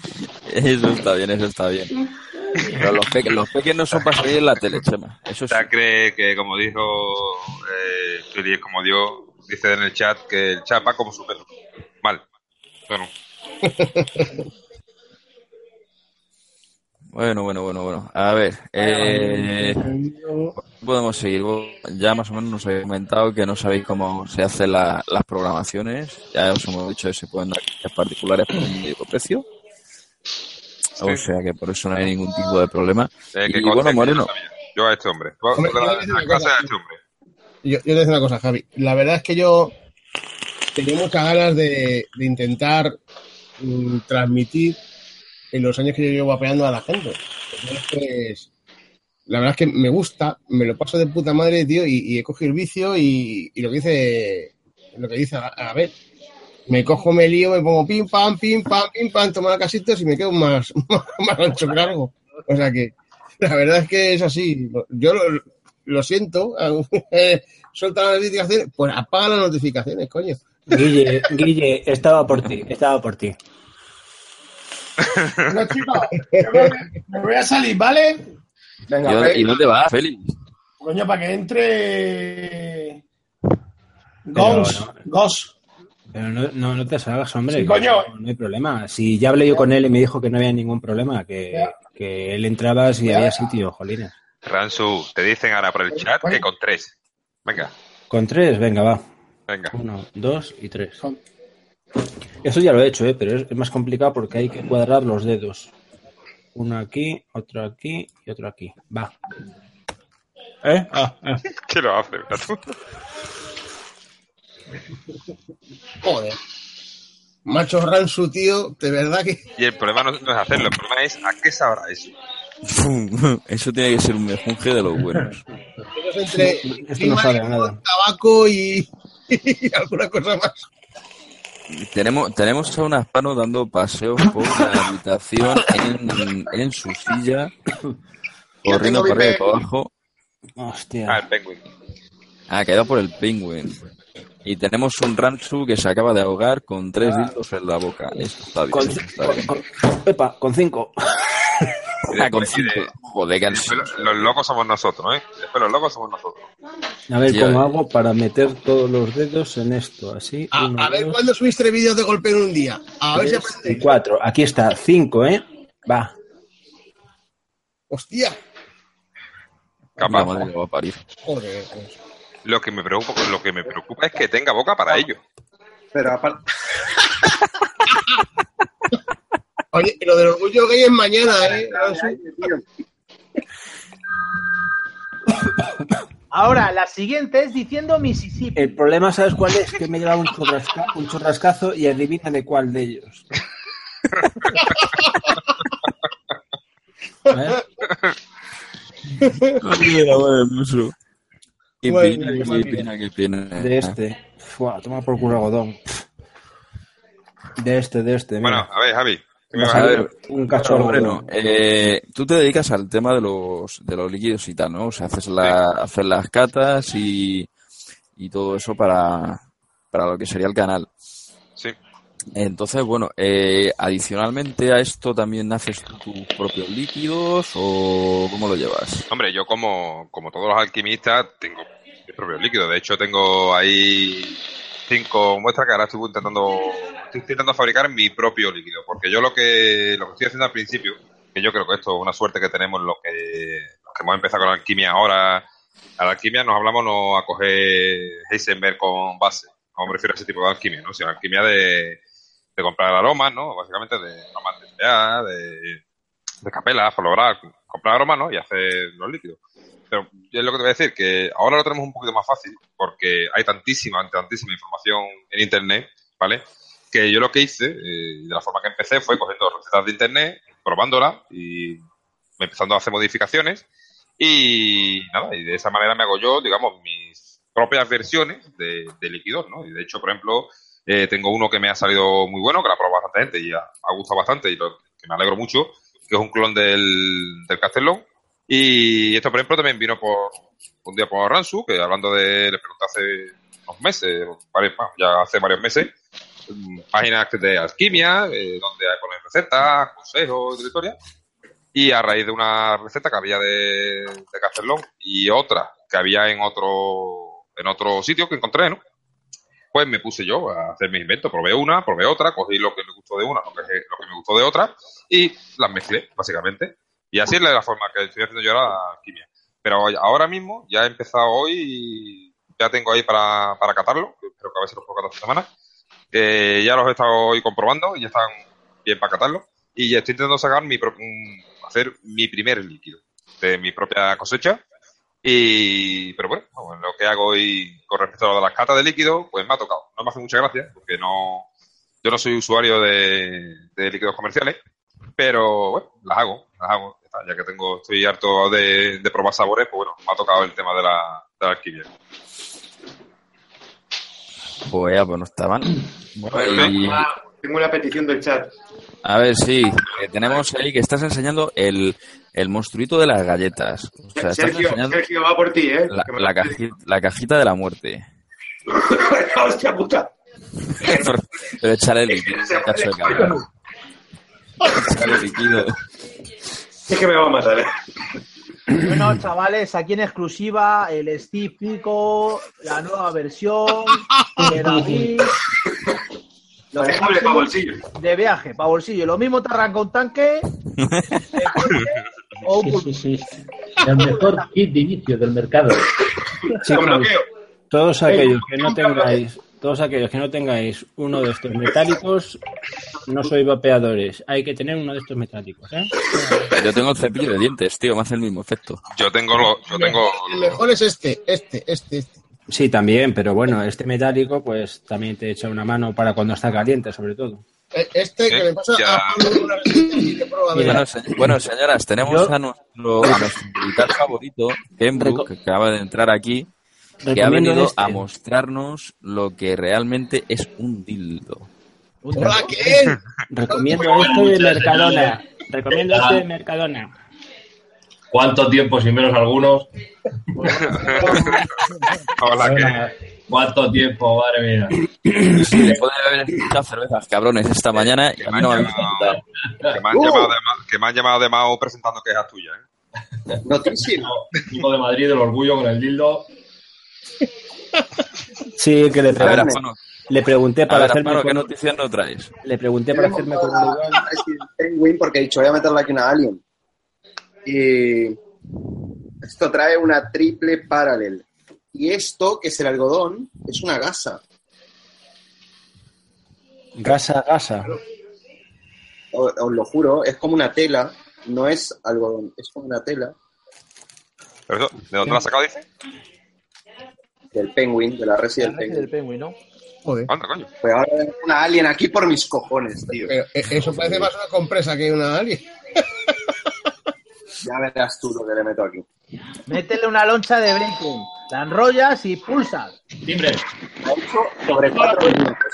[SPEAKER 1] eso está bien, eso está bien. Pero los peques, los peques no son para salir en la tele, Chema. Eso sí.
[SPEAKER 4] Cree que, como dijo eh, como dio, dice en el chat, que el chat va como su perro. Mal. Bueno,
[SPEAKER 1] Bueno, bueno, bueno, bueno. A ver, eh, podemos seguir. Ya más o menos nos habéis comentado que no sabéis cómo se hacen la- las programaciones. Ya os hemos dicho que se pueden dar particulares por un medio precio. O sea que por eso no hay ningún tipo de problema.
[SPEAKER 4] eh, que
[SPEAKER 1] y bueno,
[SPEAKER 4] no
[SPEAKER 1] Moreno.
[SPEAKER 4] Yo a este hombre.
[SPEAKER 7] Yo
[SPEAKER 4] la
[SPEAKER 7] cosa.
[SPEAKER 4] a este hombre.
[SPEAKER 7] Te voy a decir una cosa, Javi. La verdad es que yo tenía muchas ganas de, de intentar mm, transmitir en los años que yo llevo vapeando a la gente. Entonces, la verdad es que me gusta, me lo paso de puta madre, tío, y, y he cogido el vicio y, y lo que dice, lo que dice, a, a ver, me cojo, me lío, me pongo pim, pam, pim, pam, pim, pam, tomo casitos y me quedo más, más, más ancho que largo. O sea que, la verdad es que es así. Yo lo, lo siento, suelta las notificaciones, pues apaga las notificaciones, coño.
[SPEAKER 3] Guille, Guille, estaba por ti, estaba por ti.
[SPEAKER 5] Bueno, chicos, me, voy a salir, ¿vale?
[SPEAKER 10] Venga,
[SPEAKER 1] ¿Y dónde, y dónde vas, Félix?
[SPEAKER 5] Coño, para que entre. Gons,
[SPEAKER 3] no. Pero no, no, no te salgas, hombre.
[SPEAKER 5] Sí, coño.
[SPEAKER 3] No, no hay problema. Si ya hablé yo con él y me dijo que no había ningún problema, que, que él entraba si había sitio, jolines.
[SPEAKER 4] Ransu, te dicen ahora por el chat que con tres. Venga,
[SPEAKER 3] Con tres, venga, va.
[SPEAKER 4] venga.
[SPEAKER 3] Uno, dos y tres. Eso ya lo he hecho, ¿eh? pero es, es más complicado porque hay que cuadrar los dedos. Uno aquí, otro aquí y otro aquí. Va. ¿Eh? Ah, ah.
[SPEAKER 4] ¿Qué lo hace? Tú.
[SPEAKER 7] Joder. Macho Ransu, tío, de verdad que.
[SPEAKER 4] Y el problema no, es hacerlo, el problema es a qué sabrá eso.
[SPEAKER 1] Eso tiene que ser un mejunje de los buenos.
[SPEAKER 7] Entre
[SPEAKER 3] Esto no sabe a nada.
[SPEAKER 7] tabaco y, y alguna cosa más.
[SPEAKER 1] Tenemos, tenemos a un aspano dando paseos por la habitación en, en su silla, corriendo para arriba y para abajo.
[SPEAKER 4] Ah,
[SPEAKER 3] Hostia.
[SPEAKER 4] el penguin.
[SPEAKER 1] Ah, quedado por el pingüin. Y tenemos un Ransu que se acaba de ahogar con tres dildos en la boca. Esto está bien.
[SPEAKER 3] Con,
[SPEAKER 1] esto está
[SPEAKER 3] con-
[SPEAKER 1] bien.
[SPEAKER 3] con- Pepa, con cinco.
[SPEAKER 1] Ah, con cinco.
[SPEAKER 4] de-
[SPEAKER 1] Joder, que
[SPEAKER 4] los, los locos somos nosotros, ¿eh? Después los locos somos nosotros.
[SPEAKER 3] A ver
[SPEAKER 1] Sí,
[SPEAKER 3] cómo
[SPEAKER 1] a ver.
[SPEAKER 3] hago para meter todos los dedos en esto. Así.
[SPEAKER 7] A,
[SPEAKER 3] uno,
[SPEAKER 7] a ver
[SPEAKER 3] dos,
[SPEAKER 7] cuándo subiste vídeos de golpe en un día. A ver si
[SPEAKER 3] cuatro. Aquí está, cinco, ¿eh? Va.
[SPEAKER 7] Hostia.
[SPEAKER 1] La
[SPEAKER 4] Capaz.
[SPEAKER 1] madre va a parir.
[SPEAKER 7] Joder. pues.
[SPEAKER 4] Lo que me preocupa, lo que me preocupa es que tenga boca para ello.
[SPEAKER 10] Pero aparte.
[SPEAKER 7] Oye, lo del orgullo gay es mañana, ¿eh?
[SPEAKER 11] Ahora, la siguiente es diciendo Mississippi.
[SPEAKER 3] El problema, ¿sabes cuál es? Que me he llevado un, churrasca- un churrascazo y adivina de cuál de ellos. ¿Eh?
[SPEAKER 1] Qué
[SPEAKER 7] Bueno,
[SPEAKER 1] pena,
[SPEAKER 7] qué
[SPEAKER 1] qué
[SPEAKER 7] mal
[SPEAKER 1] pena, qué pena.
[SPEAKER 3] De este. Fua, toma por culo algodón. De este, de este.
[SPEAKER 4] Bueno, a ver, Javi. ¿qué me
[SPEAKER 3] Vas
[SPEAKER 4] vas
[SPEAKER 3] a ver un cacho de
[SPEAKER 1] Hombre,
[SPEAKER 3] algodón.
[SPEAKER 1] no. Eh, tú te dedicas al tema de los, de los líquidos y tal, ¿no? O sea, haces, la, haces las catas y, y todo eso para, para lo que sería el canal.
[SPEAKER 4] Sí.
[SPEAKER 1] Entonces, bueno, eh, adicionalmente a esto también haces tú tus propios líquidos o cómo lo llevas?
[SPEAKER 4] Hombre, yo como, como todos los alquimistas tengo mis propios líquidos. De hecho, tengo ahí cinco muestras que ahora estoy intentando, estoy intentando fabricar mi propio líquido. Porque yo lo que, lo que estoy haciendo al principio, que yo creo que esto es una suerte que tenemos los que, los que hemos empezado con la alquimia ahora. A la alquimia nos hablamos no a coger Heisenberg con base. No me refiero a ese tipo de alquimia, ¿no? Sino alquimia de, de comprar aromas, ¿no? Básicamente de aromas de de, de capela, para lograr comprar aromas, ¿no? Y hacer los líquidos. Pero es lo que te voy a decir, que ahora lo tenemos un poquito más fácil, porque hay tantísima, tantísima información en Internet, ¿vale? Que yo lo que hice, eh, de la forma que empecé, fue cogiendo recetas de Internet, probándolas y empezando a hacer modificaciones. Y nada, y de esa manera me hago yo, digamos, mis propias versiones de, de líquidos, ¿no? Y de hecho, por ejemplo, eh, tengo uno que me ha salido muy bueno, que lo ha probado bastante gente y ha, ha gustado bastante y lo, que me alegro mucho, que es un clon del, del Castellón. Y esto, por ejemplo, también vino por un día por Ransu, que hablando de, le pregunté hace unos meses, varios, ya hace varios meses, mm, páginas de alquimia, eh, donde ponen recetas, consejos, directorias. Y a raíz de una receta que había de, de Castellón y otra que había en otro, en otro sitio que encontré, ¿no? Pues me puse yo a hacer mis inventos. Probé una, probé otra, cogí lo que me gustó de una, lo que, lo que me gustó de otra y las mezclé, básicamente. Y así es la forma que estoy haciendo yo ahora la alquimia. Pero ahora mismo, ya he empezado hoy y ya tengo ahí para, para catarlo, espero que a si los puedo catar esta semana. Ya los he estado hoy comprobando y ya están bien para catarlo. Y ya estoy intentando sacar mi pro- hacer mi primer líquido de mi propia cosecha. Y, pero bueno, bueno, lo que hago hoy con respecto a lo de las catas de líquido, pues me ha tocado. No me hace mucha gracia, porque no, yo no soy usuario de, de líquidos comerciales, pero bueno, las hago, las hago. Ya está, Ya que tengo, estoy harto de, de probar sabores, pues bueno, me ha tocado el tema de la, de la alquimia.
[SPEAKER 1] Pues ya, pues no estaban. Bueno, y-
[SPEAKER 10] Tengo una petición del chat.
[SPEAKER 1] a ver, sí, que tenemos ahí que estás enseñando el, el monstruito de las galletas. O sea, estás
[SPEAKER 10] Sergio,
[SPEAKER 1] enseñando
[SPEAKER 10] Sergio, va por ti, ¿eh?
[SPEAKER 1] la, cajita de la muerte.
[SPEAKER 10] ¡Hostia puta!
[SPEAKER 1] Pero échale el líquido, un cacho de cabra. Sale líquido.
[SPEAKER 2] Es que me va a matar, ¿eh?
[SPEAKER 11] Bueno, chavales, aquí en exclusiva el Steve Pico, la nueva versión de David. Lo
[SPEAKER 2] Manejable
[SPEAKER 11] mismo
[SPEAKER 2] pa' bolsillo.
[SPEAKER 11] De viaje, para bolsillo. Lo mismo te arranca un tanque de coche o un pulpo.
[SPEAKER 6] El mejor kit de inicio del mercado.
[SPEAKER 3] Chicos, todos aquellos que no tengáis, todos aquellos que no tengáis uno de estos metálicos, no sois vapeadores. Hay que tener uno de estos metálicos, ¿eh?
[SPEAKER 1] Yo tengo el cepillo de dientes, tío, me hace el mismo efecto.
[SPEAKER 4] Yo tengo lo, yo tengo
[SPEAKER 7] El mejor es este, este, este, este.
[SPEAKER 3] Sí, también, pero bueno, este metálico, pues también te echa una mano para cuando está caliente, sobre todo.
[SPEAKER 7] Eh, Este que me pasa
[SPEAKER 1] Ya.
[SPEAKER 7] a Pablo una resistencia.
[SPEAKER 1] Bueno, se- bueno, señoras, tenemos
[SPEAKER 3] Yo-
[SPEAKER 1] a nuestro, a nuestro militar favorito, Pembroke, que acaba de entrar aquí, que ha venido
[SPEAKER 3] este.
[SPEAKER 1] a mostrarnos lo que realmente es un dildo.
[SPEAKER 7] Hola, ¿qué?
[SPEAKER 3] Recomiendo este de Mercadona. Recomiendo este de Mercadona.
[SPEAKER 13] ¿Cuánto tiempo, sin menos algunos?
[SPEAKER 4] Hola, ¿qué?
[SPEAKER 13] ¿Cuánto tiempo, madre mía?
[SPEAKER 1] Sí, le pueden haber escuchado cervezas, cabrones, esta mañana no me.
[SPEAKER 4] Que me han, llamado de, Ma- que me han llamado de Mao presentando quejas tuyas, ¿eh?
[SPEAKER 10] Noticia.
[SPEAKER 13] Tipo de Madrid, el orgullo con el dildo.
[SPEAKER 3] Sí, que le
[SPEAKER 1] A ver,
[SPEAKER 3] pregunté,
[SPEAKER 1] Aspano,
[SPEAKER 3] le pregunté
[SPEAKER 1] a
[SPEAKER 3] para
[SPEAKER 1] ver,
[SPEAKER 3] hacerme
[SPEAKER 1] ¿qué
[SPEAKER 3] con,
[SPEAKER 1] noticias no traes?
[SPEAKER 3] le pregunté para hacerme con un
[SPEAKER 10] Penguin porque he dicho, voy a meterle aquí una Alien. Y esto trae una triple paralel. Y esto, que es el algodón, es una gasa.
[SPEAKER 3] Gasa, gasa.
[SPEAKER 10] Os lo juro, es como una tela, no es algodón, es como una tela
[SPEAKER 4] Pero eso, ¿De dónde lo has sacado, dice?
[SPEAKER 10] Del Penguin, de la Resident
[SPEAKER 11] La Resident
[SPEAKER 10] Penguin.
[SPEAKER 11] Penguin, ¿no?
[SPEAKER 7] Joder.
[SPEAKER 4] Anda, coño.
[SPEAKER 10] Pues ahora tengo una Alien aquí por mis cojones, tío.
[SPEAKER 7] Pero eh, eso parece más una compresa que una alien.
[SPEAKER 10] Ya verás tú lo que le meto aquí.
[SPEAKER 11] Métele una loncha de breaking, la enrollas y pulsas.
[SPEAKER 13] Timbre.
[SPEAKER 10] Sobre cuatro minutos.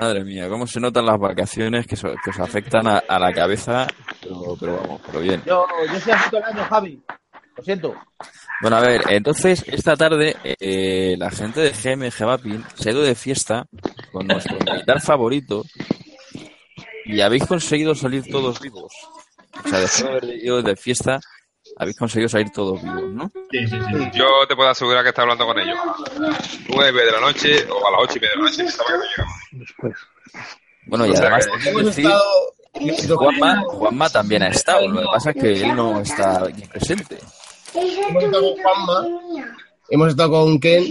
[SPEAKER 1] Madre mía, cómo se notan las vacaciones que, so- que os afectan a, a la cabeza, pero, pero vamos, pero bien.
[SPEAKER 11] Yo, yo soy así todo el año, Javi. Lo siento.
[SPEAKER 1] Bueno, a ver, entonces esta tarde eh, la gente de GMG Vaping se ha ido de fiesta con nuestro militar favorito y habéis conseguido salir todos vivos. O sea, después de haber ido de fiesta, habéis conseguido salir todos vivos, ¿no?
[SPEAKER 13] Sí, sí, sí.
[SPEAKER 4] Yo te puedo asegurar que está hablando con ellos. A las 9 de la noche o a las 8 y media de la noche llegaba.
[SPEAKER 1] Bueno, y
[SPEAKER 4] O sea,
[SPEAKER 1] además
[SPEAKER 4] que-
[SPEAKER 1] tengo que
[SPEAKER 7] Hemos
[SPEAKER 1] decir,
[SPEAKER 7] estado.
[SPEAKER 1] Juanma, Juanma también ha estado, lo que pasa es que él no está aquí presente.
[SPEAKER 7] Hemos estado con Juanma, hemos estado con Ken,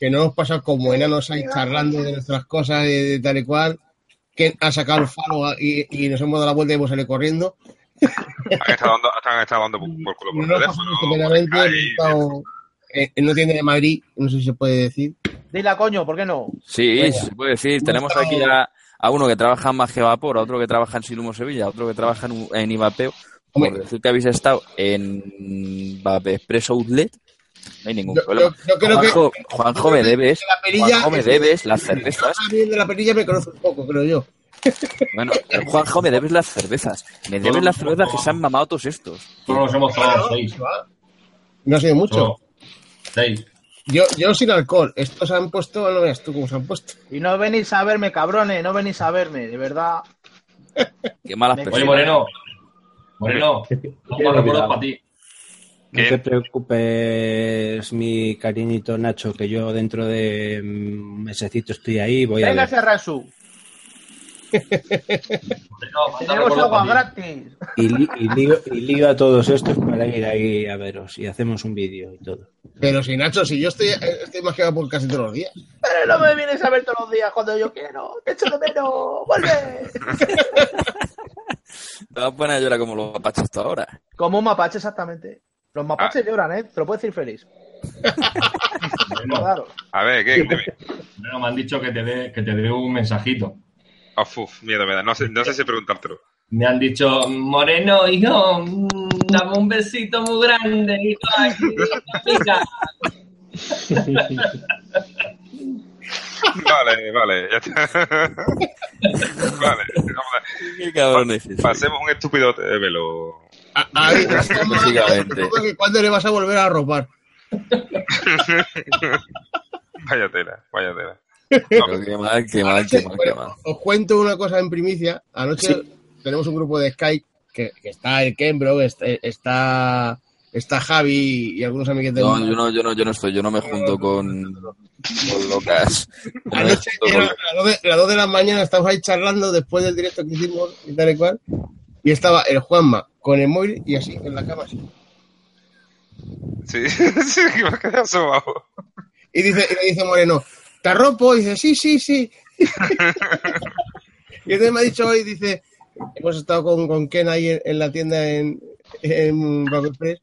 [SPEAKER 7] que no nos pasa como enanos ahí charlando de nuestras cosas y de tal y cual. Ken ha sacado el faro y, y nos hemos dado la vuelta y hemos salido corriendo.
[SPEAKER 4] Estado dando, dando por, por culo por
[SPEAKER 7] No
[SPEAKER 4] teléfono.
[SPEAKER 7] estado en en una tienda de Madrid, no sé si se puede decir.
[SPEAKER 11] Dila, coño, ¿por qué no?
[SPEAKER 1] Sí,
[SPEAKER 7] Venga.
[SPEAKER 1] se puede decir.
[SPEAKER 7] Hemos
[SPEAKER 1] Tenemos
[SPEAKER 7] estado-
[SPEAKER 1] aquí a, a uno que trabaja en Magia Vapor, a otro que trabaja en Silumo Sevilla, a otro que trabaja en, en Ivapeo. Por
[SPEAKER 7] Hombre.
[SPEAKER 1] decir que habéis estado en Express Outlet, no hay ningún
[SPEAKER 7] Yo-
[SPEAKER 1] problema.
[SPEAKER 7] yo- yo creo que-
[SPEAKER 1] Juanjo, me debes,
[SPEAKER 7] La perilla,
[SPEAKER 1] Juanjo, me debes las cervezas.
[SPEAKER 7] De la perilla me conoce un poco, creo yo.
[SPEAKER 1] Bueno, pero Juanjo, me debes las cervezas. Me debes las cervezas que se han mamado todos estos.
[SPEAKER 13] Solo nos hemos tomado seis.
[SPEAKER 7] No ha sido mucho.
[SPEAKER 13] Seis.
[SPEAKER 7] Yo, yo sin alcohol. Estos se han puesto, no veas tú cómo se han puesto.
[SPEAKER 11] Y no venís a verme, cabrones, no venís a verme, de verdad.
[SPEAKER 1] Qué malas personas.
[SPEAKER 13] Oye, Moreno. Moreno. Dos más recuerdos para ti.
[SPEAKER 3] No te preocupes, mi cariñito Nacho, que yo dentro de un mesecito estoy ahí. Voy a
[SPEAKER 11] Venga
[SPEAKER 3] ver.
[SPEAKER 11] ese Rasu. Tenemos agua gratis.
[SPEAKER 3] Y, li- y lío, y lío a todos estos para ir ahí a veros y hacemos un vídeo y todo.
[SPEAKER 7] Pero si Nacho, si yo estoy, estoy más que por casi todos los días.
[SPEAKER 11] Pero no me vienes a ver todos los días cuando yo quiero. Te echo de menos. ¡Vuelve!
[SPEAKER 1] Te vas a poner a llorar como los apaches hasta ahora.
[SPEAKER 11] Como un mapache, exactamente. Los mapaches lloran, ¿eh? Te lo puedo decir feliz.
[SPEAKER 4] A ver, ¿qué?
[SPEAKER 13] Moreno, me han dicho que te dé que te dé un mensajito.
[SPEAKER 4] Uf, uf, miedo me da. No sé, no sé si preguntártelo.
[SPEAKER 13] Me han dicho, Moreno, hijo, mm, dame un besito muy grande, hijo. Amiga".
[SPEAKER 4] Vale, vale, ya está. vale, vamos a-
[SPEAKER 1] Qué cabrones.
[SPEAKER 4] pasemos un estúpido eh, velo.
[SPEAKER 7] Ahí,
[SPEAKER 1] Básicamente.
[SPEAKER 7] ¿Cuándo le vas a volver a robar?
[SPEAKER 4] Vaya tela, vaya tela.
[SPEAKER 1] Pero qué mal, qué mal, qué mal, qué mal.
[SPEAKER 7] Os cuento una cosa en primicia. Anoche tenemos un grupo de Skype que, que está el Kembro, está, está, está Javi y algunos amiguetes
[SPEAKER 1] No, yo no, yo no, yo no estoy, yo no me junto con, con locas. No
[SPEAKER 7] Anoche
[SPEAKER 1] junto
[SPEAKER 7] era
[SPEAKER 1] con-
[SPEAKER 7] a las dos de- las dos de la mañana estábamos ahí charlando después del directo que hicimos y tal y cual. Y estaba el Juanma con el móvil y así, en la cama así.
[SPEAKER 4] Sí, sí, que me quedé asomado.
[SPEAKER 7] Y dice, y le dice Moreno, ¿te arropo? Y dice, sí, sí, sí. y entonces me ha dicho hoy, dice, hemos estado con, con Ken ahí en, en la tienda en, en Press,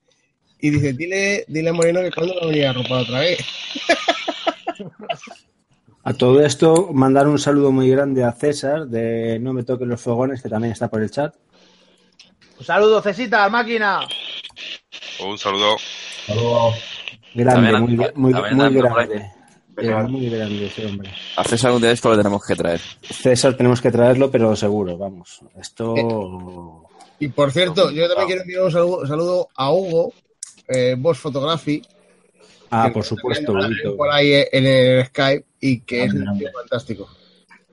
[SPEAKER 7] y dice, dile, dile a Moreno que cuando va a venir a arropar otra vez.
[SPEAKER 3] A todo esto, mandar un saludo muy grande a César de No me toquen los fogones, que también está por el chat.
[SPEAKER 11] Un saludo, Cesita, máquina.
[SPEAKER 4] Un saludo.
[SPEAKER 3] Grande,
[SPEAKER 1] También
[SPEAKER 3] muy, muy, muy
[SPEAKER 1] anda por ahí.
[SPEAKER 3] grande. Es muy grande ese hombre.
[SPEAKER 1] A César algún día de esto lo tenemos que traer.
[SPEAKER 3] César tenemos que traerlo, pero seguro, vamos. Esto...
[SPEAKER 7] Y por cierto, yo también quiero enviar un saludo, saludo a Hugo, eh, Boss Photography,
[SPEAKER 3] Ah, por supuesto,
[SPEAKER 7] por ahí en el Skype y que es un tío fantástico.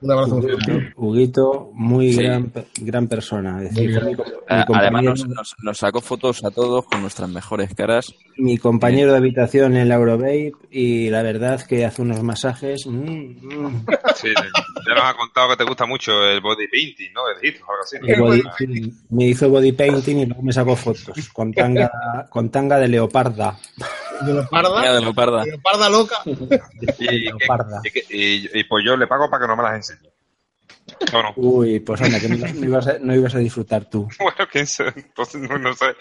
[SPEAKER 7] Un abrazo.
[SPEAKER 3] Huguito, Huguito, muy
[SPEAKER 1] Sí.
[SPEAKER 3] gran, gran persona. Es decir, fue mi, co- mi
[SPEAKER 1] Ah, Además nos, nos- nos sacó fotos a todos con nuestras mejores caras.
[SPEAKER 3] mi compañero de habitación en la Eurobabe y la verdad que hace unos masajes. mm, mm.
[SPEAKER 4] Sí, ya nos ha contado que te gusta mucho el body painting, ¿no? El hit o algo así. ¿no?
[SPEAKER 3] El body- sí, me hizo body painting y luego me sacó fotos con tanga, con tanga de leoparda.
[SPEAKER 7] De leoparda,
[SPEAKER 1] Mira, de leoparda.
[SPEAKER 7] de leoparda loca.
[SPEAKER 4] Y,
[SPEAKER 3] leoparda.
[SPEAKER 4] y que- y- y pues yo le pago para que no me las enseñe. ¿O no?
[SPEAKER 3] Uy, pues anda, que no, no ibas a, no ibas a disfrutar tú.
[SPEAKER 4] Bueno, quién sabe. Entonces, no, no sé.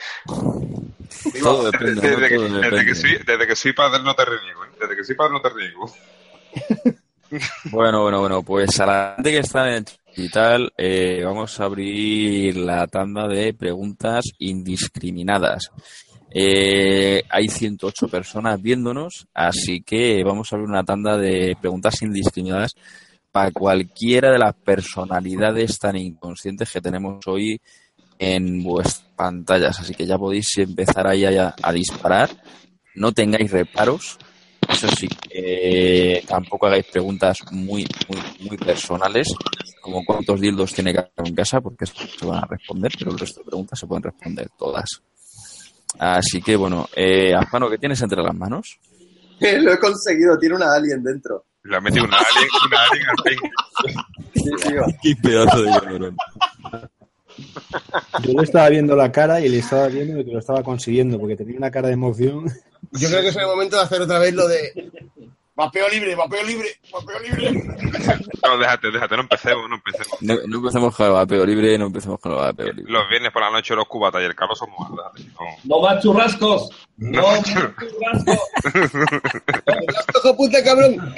[SPEAKER 1] Todo depende,
[SPEAKER 4] Desde,
[SPEAKER 1] ¿no?
[SPEAKER 4] que,
[SPEAKER 1] Todo
[SPEAKER 4] desde
[SPEAKER 1] depende.
[SPEAKER 4] que soy, desde que soy padre no te reniego. ¿eh? Desde que soy padre no te reniego.
[SPEAKER 1] Bueno, bueno, bueno, pues a la gente que está en el chat y tal, eh, vamos a abrir la tanda de preguntas indiscriminadas. Eh, hay 108 personas viéndonos, así que vamos a abrir una tanda de preguntas indiscriminadas para cualquiera de las personalidades tan inconscientes que tenemos hoy en vuestras pantallas. Así que ya podéis empezar ahí a, a disparar. No tengáis reparos. Eso sí, eh, tampoco hagáis preguntas muy, muy, muy personales, como cuántos dildos tiene cada en casa, porque se van a responder, pero el resto de preguntas se pueden responder todas. Así que bueno, eh, Aspano, ¿qué tienes entre las manos?
[SPEAKER 10] Lo he conseguido, tiene una alien dentro.
[SPEAKER 4] Le ha metido una alien, una alien al peine.
[SPEAKER 10] Sí, sí, va.
[SPEAKER 1] Qué pedazo de cabrón.
[SPEAKER 3] Yo le estaba viendo la cara y le estaba viendo de que lo estaba consiguiendo, porque tenía una cara de emoción.
[SPEAKER 7] Yo creo que es el momento de hacer otra vez lo de vapeo libre, vapeo libre, vapeo libre.
[SPEAKER 4] No, déjate, déjate, no empecemos, no empecemos.
[SPEAKER 1] No, no empecemos con el vapeo libre, no empecemos con el vapeo libre.
[SPEAKER 4] Los viernes por la noche los cubatas y el calor son muy déjate, no.
[SPEAKER 13] No más churrascos. No más churrascos.
[SPEAKER 7] ¡Hijo puta, cabrón!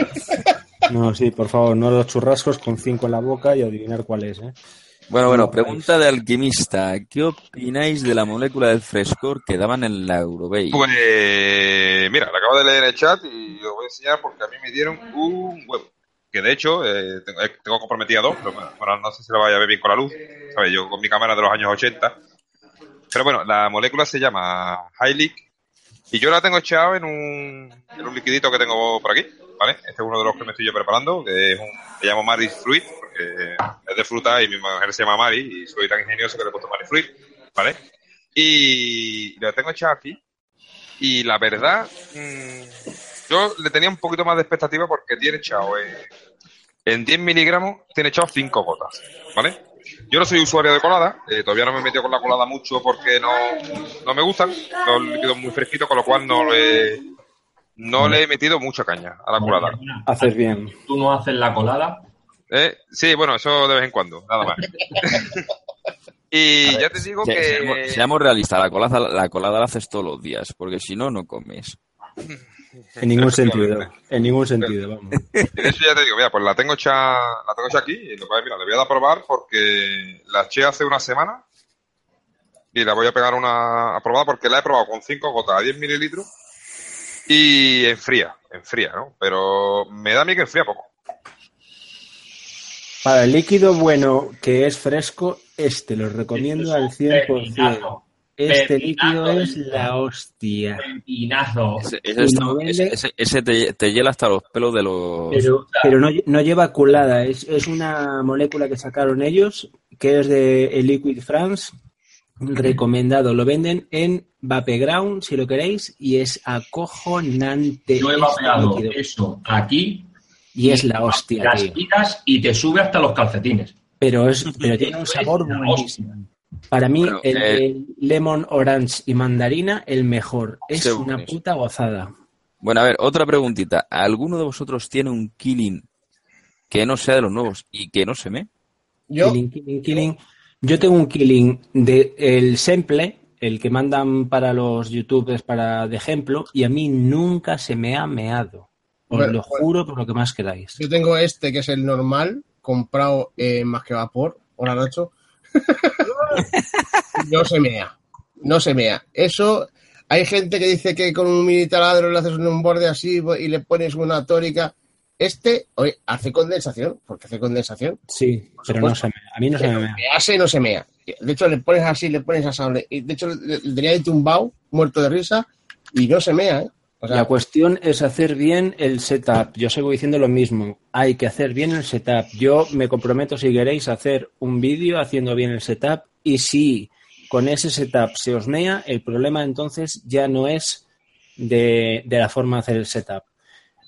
[SPEAKER 3] No, sí, por favor, no los churrascos con cinco en la boca y adivinar cuál es, ¿eh?
[SPEAKER 1] Bueno, bueno, pregunta de alquimista. ¿Qué opináis de la molécula del frescor que daban en la Eurobay?
[SPEAKER 4] Pues, mira, le acabo de leer en el chat y lo voy a enseñar porque a mí me dieron un huevo. Que de hecho, eh, tengo, eh, tengo comprometido dos, pero bueno, no sé si lo vaya a ver bien con la luz. ¿sabes? Yo con mi cámara de los años 80. Pero bueno, la molécula se llama Hylic y yo la tengo echado en un, en un liquidito que tengo por aquí, ¿vale? Este es uno de los que me estoy yo preparando, que es un, llamo Mari Fruit, porque es de fruta y mi mujer se llama Mari y soy tan ingenioso que le he puesto Mari Fruit, ¿vale? Y lo tengo echado aquí y la verdad, mm, yo le tenía un poquito más de expectativa porque tiene echado en, en 10 miligramos, tiene echado 5 gotas, ¿vale? Yo no soy usuario de colada, eh, todavía no me he metido con la colada mucho porque no, no me gustan, los líquidos muy fresquitos, con lo cual no le, no le he metido mucha caña a la colada.
[SPEAKER 3] Haces bien.
[SPEAKER 13] Tú no haces la colada.
[SPEAKER 4] Eh, sí, bueno, eso de vez en cuando, nada más. y ya te digo
[SPEAKER 1] Se-
[SPEAKER 4] que...
[SPEAKER 1] Seamos, seamos realistas, la colada, la colada la haces todos los días, porque si no, no comes.
[SPEAKER 3] En ningún sentido. En ningún sentido, vamos.
[SPEAKER 4] Eso ya te digo, mira, pues la tengo hecha, la tengo hecha aquí y lo mira, le voy a dar a probar porque la eché hace una semana y la voy a pegar una a probar porque la he probado con 5 gotas a 10 mililitros y enfría, enfría, ¿no? Pero me da a mí que enfría poco.
[SPEAKER 3] Para el líquido bueno que es fresco, este lo recomiendo al 100%. Este líquido es la hostia.
[SPEAKER 13] Pepinazo.
[SPEAKER 1] Ese, ese está-
[SPEAKER 3] lo vende-
[SPEAKER 1] ese- ese- ese te, te hiela hasta los pelos de los...
[SPEAKER 3] Pero, pero no, no lleva culada, es, es una molécula que sacaron ellos, que es de el Liquid France, recomendado. Lo venden en Vapeground, si lo queréis, y es acojonante.
[SPEAKER 13] Yo he
[SPEAKER 3] este
[SPEAKER 13] vapeado eso aquí.
[SPEAKER 3] Y es la hostia,
[SPEAKER 13] Las
[SPEAKER 3] tío.
[SPEAKER 13] y te sube hasta los calcetines.
[SPEAKER 3] Pero, es, pero tiene un sabor buenísimo. Para mí,
[SPEAKER 1] Bueno,
[SPEAKER 3] el,
[SPEAKER 1] eh,
[SPEAKER 3] el lemon orange y mandarina, el mejor. Es una puta gozada.
[SPEAKER 1] Bueno, a ver, otra preguntita. ¿Alguno de vosotros tiene un killing que no sea de los nuevos y que no se me?
[SPEAKER 7] Yo,
[SPEAKER 3] Killing, killing, killing. Yo tengo un killing de el simple, el que mandan para los youtubers para de ejemplo, y a mí nunca se me ha meado. Os
[SPEAKER 7] Bueno,
[SPEAKER 3] lo
[SPEAKER 7] bueno.
[SPEAKER 3] juro por lo que más queráis.
[SPEAKER 7] yo tengo este que es el normal, comprado en Más que Vapor. Hola, Nacho. no se mea. No se mea. Eso, hay gente que dice que con un mini taladro le haces un borde así y le pones una tórica. Este, oye, hace condensación, porque hace condensación.
[SPEAKER 3] Sí, pero no se me, a mí no se me mea.
[SPEAKER 7] hace no se mea. De hecho, le pones así, le pones a sable. De hecho, le, le tenía ahí tumbado, muerto de risa, y no se mea, ¿eh?
[SPEAKER 3] La cuestión es hacer bien el setup. Yo sigo diciendo lo mismo. Hay que hacer bien el setup. Yo me comprometo, si queréis, a hacer un vídeo haciendo bien el setup. Y si con ese setup se os mea, el problema entonces ya no es de, de la forma de hacer el setup.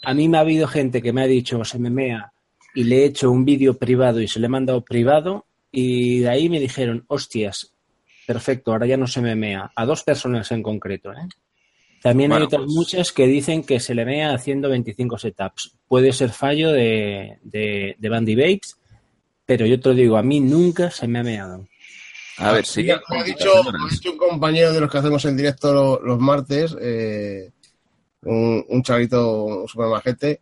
[SPEAKER 3] A mí me ha habido gente que me ha dicho se me mea y le he hecho un vídeo privado y se le he mandado privado y de ahí me dijeron, hostias, perfecto, ahora ya no se me mea. A dos personas en concreto, ¿eh? También hay otras
[SPEAKER 1] pues-
[SPEAKER 3] muchas que dicen que se le mea haciendo 25 setups. Puede ser fallo de, de, de Bandy Babes, pero yo te lo digo, a mí nunca se me ha meado.
[SPEAKER 1] A ver, sí.
[SPEAKER 7] Me ha dicho, un compañero de los que hacemos en directo lo- los, martes, eh, un, un chavito super majete,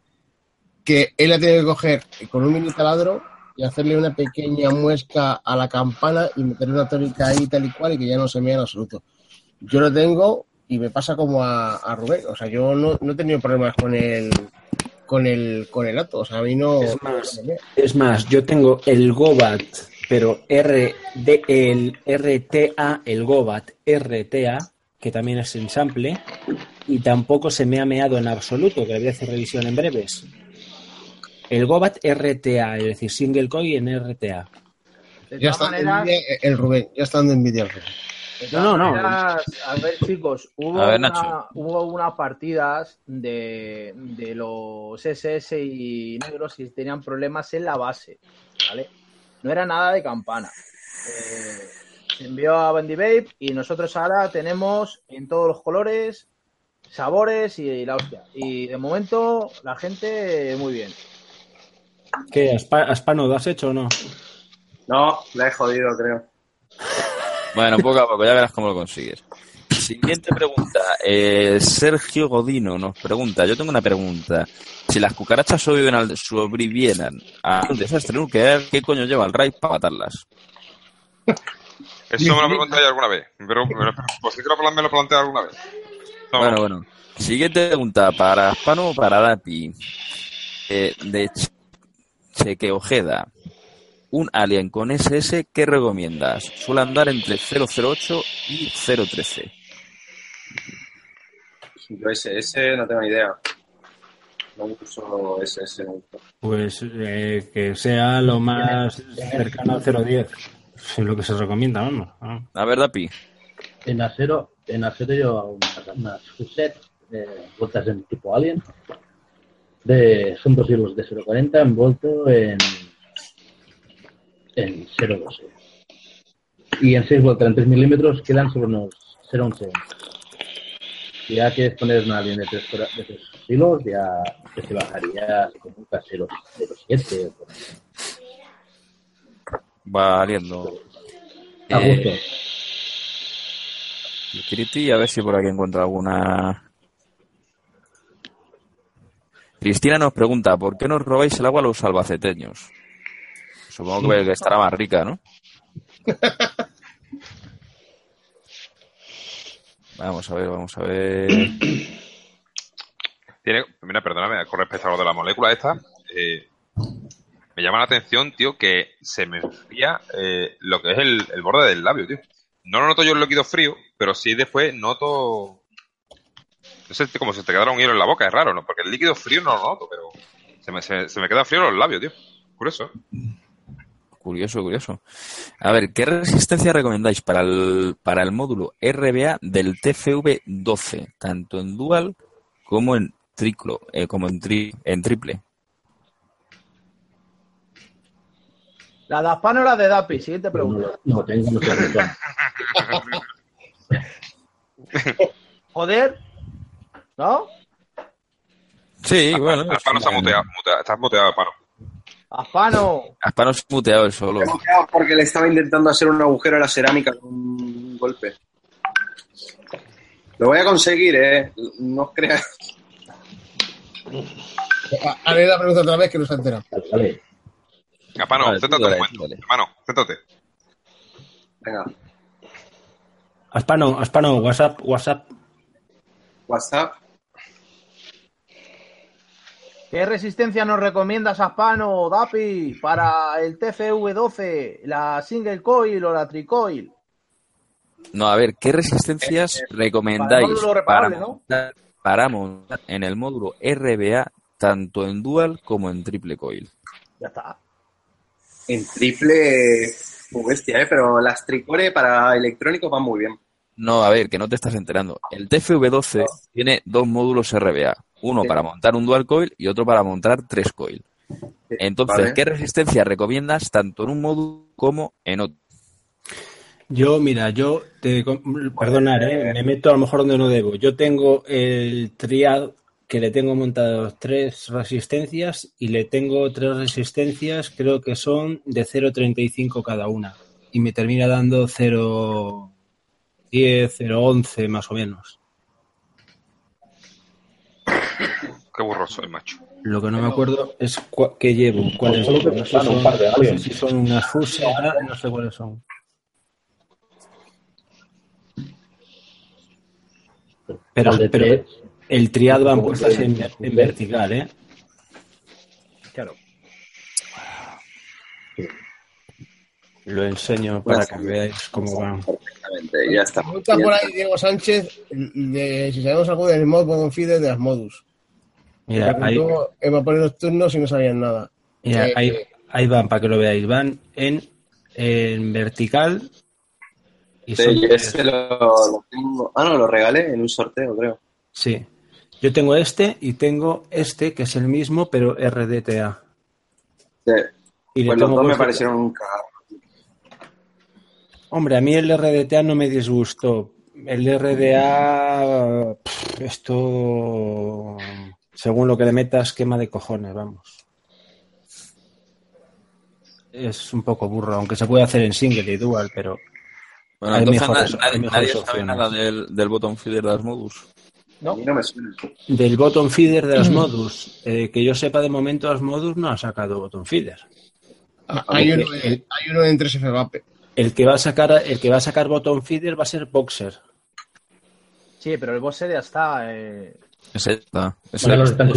[SPEAKER 7] que él ha tenido que coger con un mini taladro y hacerle una pequeña muesca a la campana y meter una tónica ahí tal y cual y que ya no se mea en absoluto. Yo lo tengo y me pasa como a, a Rubén, o sea, yo no, no he tenido problemas con el con el con el ato, o sea, a mí no,
[SPEAKER 3] Es más. Es más, yo tengo el Gobat, pero R de el RTA, el Gobat RTA, que también es en sample, y tampoco se me ha meado en absoluto, que le voy a hacer revisión en breves. El Gobat RTA, es decir, single coil en RTA.
[SPEAKER 11] De
[SPEAKER 7] Ya está
[SPEAKER 11] maneras,
[SPEAKER 7] el Rubén, ya está dando envidia el Rubén.
[SPEAKER 3] No, no, no.
[SPEAKER 11] A ver, chicos, hubo,
[SPEAKER 1] A ver,
[SPEAKER 11] una-
[SPEAKER 1] Nacho.
[SPEAKER 11] hubo unas partidas de, de los SS y negros que tenían problemas en la base, ¿vale? No era nada de campana. Eh, se envió a Bandy Babe y nosotros ahora tenemos en todos los colores, sabores y la hostia. Y de momento la gente muy bien.
[SPEAKER 3] ¿Qué? ¿Aspa- ¿Aspano lo has hecho o no?
[SPEAKER 10] No, la he jodido, creo.
[SPEAKER 1] Bueno, poco a poco, ya verás cómo lo consigues. Siguiente pregunta. Eh, Sergio Godino nos pregunta, yo tengo una pregunta. Si las cucarachas sobreviven al, sobrevivieran a un desastre nuclear, ¿qué coño lleva el raid para matarlas?
[SPEAKER 4] Eso me lo ya alguna vez. Pero, pero ¿por qué te lo, me lo planteé alguna vez? No,
[SPEAKER 1] Bueno, bueno. Siguiente pregunta para Spano o para Dapi. Eh, de Ch- Cheque Ojeda. Un alien con SS, ¿qué recomiendas? Suele andar entre 008 y 013.
[SPEAKER 10] Yo SS no tengo ni idea. No uso SS nunca.
[SPEAKER 3] Pues eh, que sea lo más cercano al 010. Es lo que se recomienda, vamos. Ah.
[SPEAKER 1] A ver, Dapi.
[SPEAKER 6] En acero, en acero yo hago unas, unas fuset eh, vueltas en tipo alien. De, son dos hilos de 0.40 envuelto en, en 0.12. Y en 6 vueltas en 3 milímetros quedan sobre unos 0.11. Si ya quieres poner un alien de 3, de tres hilos, ya que se bajaría como un 0.07. o por ahí.
[SPEAKER 1] Valiendo.
[SPEAKER 6] A gusto.
[SPEAKER 1] Eh, Criti, a ver si por aquí encuentro alguna. Cristina nos pregunta, ¿por qué nos robáis el agua a los albaceteños? Supongo que estará más rica, ¿no? Vamos a ver, vamos a ver.
[SPEAKER 4] Tiene, mira, perdóname, con respecto a lo de la molécula esta, eh, me llama la atención, tío, que se me enfría eh, lo que es el, el borde del labio, tío. No lo noto yo en líquido frío, pero sí después noto. No sé, como si te quedara un hielo en la boca, es raro, ¿no? Porque el líquido frío no lo noto, pero se me, se, se me queda frío los labios, tío. Curioso.
[SPEAKER 1] Curioso, curioso. A ver, ¿qué resistencia recomendáis para el, para el módulo RBA del TFV12, tanto en dual como en triclo, eh, como en, tri- en triple?
[SPEAKER 11] La de Aspano o la de Dapi. Siguiente pregunta.
[SPEAKER 6] No, tengo no.
[SPEAKER 11] Joder. ¿No?
[SPEAKER 1] Sí, bueno.
[SPEAKER 4] Aspano se ha muteado, mutea- estás muteado, Aspano.
[SPEAKER 11] Aspano.
[SPEAKER 1] Aspano se ha muteado el solo.
[SPEAKER 10] Porque le estaba intentando hacer un agujero a la cerámica con un golpe. Lo voy a conseguir, ¿eh? No os creas.
[SPEAKER 7] Haré la pregunta otra vez que no se ha enterado.
[SPEAKER 6] Vale.
[SPEAKER 4] Aspano,
[SPEAKER 1] Vale,
[SPEAKER 4] un momento. Hermano.
[SPEAKER 10] Venga,
[SPEAKER 3] Aspano, Aspano, WhatsApp, WhatsApp.
[SPEAKER 10] WhatsApp.
[SPEAKER 11] ¿Qué resistencia nos recomiendas, Aspano o Dapi, para el TFV12, la single coil o la tricoil?
[SPEAKER 1] No, a ver, ¿qué resistencias recomendáis
[SPEAKER 11] Para el módulo
[SPEAKER 1] para
[SPEAKER 11] reparable, ¿no?
[SPEAKER 1] para montar en el módulo RBA tanto en dual como en triple coil?
[SPEAKER 11] Ya está.
[SPEAKER 10] En triple. Muy bestia, ¿eh? Pero las tricore para electrónicos van muy bien.
[SPEAKER 1] No, a ver, que no te estás enterando. El TFV12 tiene dos módulos RBA, uno
[SPEAKER 10] Sí.
[SPEAKER 1] para montar un dual coil y otro para montar tres coil. Entonces,
[SPEAKER 10] vale.
[SPEAKER 1] ¿qué resistencia recomiendas tanto en un módulo como en otro?
[SPEAKER 3] Yo, mira, yo te perdonar, ¿eh? me meto a lo mejor donde no debo. Yo tengo el triad que le tengo montado tres resistencias y le tengo tres resistencias, creo que son de 0.35 cada una. Y me termina dando 0.10, 0.11 más o menos.
[SPEAKER 4] Qué burro soy, macho.
[SPEAKER 3] Lo que no me acuerdo es cua- qué llevo, cuáles no sé, son,
[SPEAKER 6] par de
[SPEAKER 3] no sé si son unas fuses, no sé cuáles son. Pero,
[SPEAKER 6] El
[SPEAKER 3] pero el triad van puestas en, vertical, ¿eh?
[SPEAKER 11] Claro.
[SPEAKER 3] Lo enseño para que veáis cómo van.
[SPEAKER 10] Perfectamente, ya está.
[SPEAKER 7] Pregunta por ahí Diego Sánchez de si sabemos algo del mod feeder de las modus.
[SPEAKER 3] Mira, ahí,
[SPEAKER 7] Eva por los turnos y no sabían nada.
[SPEAKER 3] mira,
[SPEAKER 7] Eh,
[SPEAKER 3] ahí, ahí van, para que lo veáis. Van en, en vertical y
[SPEAKER 10] Sí,
[SPEAKER 3] son
[SPEAKER 10] ese lo, lo tengo. Ah, no, lo regalé en un sorteo, creo.
[SPEAKER 3] Sí. Yo tengo este y tengo este, que es el mismo, pero RDTA.
[SPEAKER 10] Sí.
[SPEAKER 3] Y
[SPEAKER 10] Pues los dos me parecieron un.
[SPEAKER 3] Hombre, a mí el RDTA no me disgustó. El RDA, pff, esto, según lo que le metas, quema de cojones, vamos. Es un poco burro, aunque se puede hacer en single y dual, pero
[SPEAKER 1] Bueno,
[SPEAKER 3] hay
[SPEAKER 1] entonces
[SPEAKER 3] mejores,
[SPEAKER 1] na-
[SPEAKER 3] hay
[SPEAKER 1] nadie,
[SPEAKER 3] mejores
[SPEAKER 1] nadie sabe
[SPEAKER 3] opciones.
[SPEAKER 1] nada del, del bottom feeder de las modus.
[SPEAKER 10] A mí no me suena.
[SPEAKER 3] Del bottom feeder de las modus, eh, que yo sepa de momento las modus no han sacado bottom feeder.
[SPEAKER 7] Ah, hay,
[SPEAKER 3] el
[SPEAKER 7] uno, hay uno en 3 FVAP.
[SPEAKER 3] El que va a sacar, el que va a sacar bottom feeder va a ser Boxer.
[SPEAKER 11] Sí, pero el boss ya está. eh,
[SPEAKER 1] Ese está.
[SPEAKER 6] Bueno,
[SPEAKER 1] está
[SPEAKER 3] el,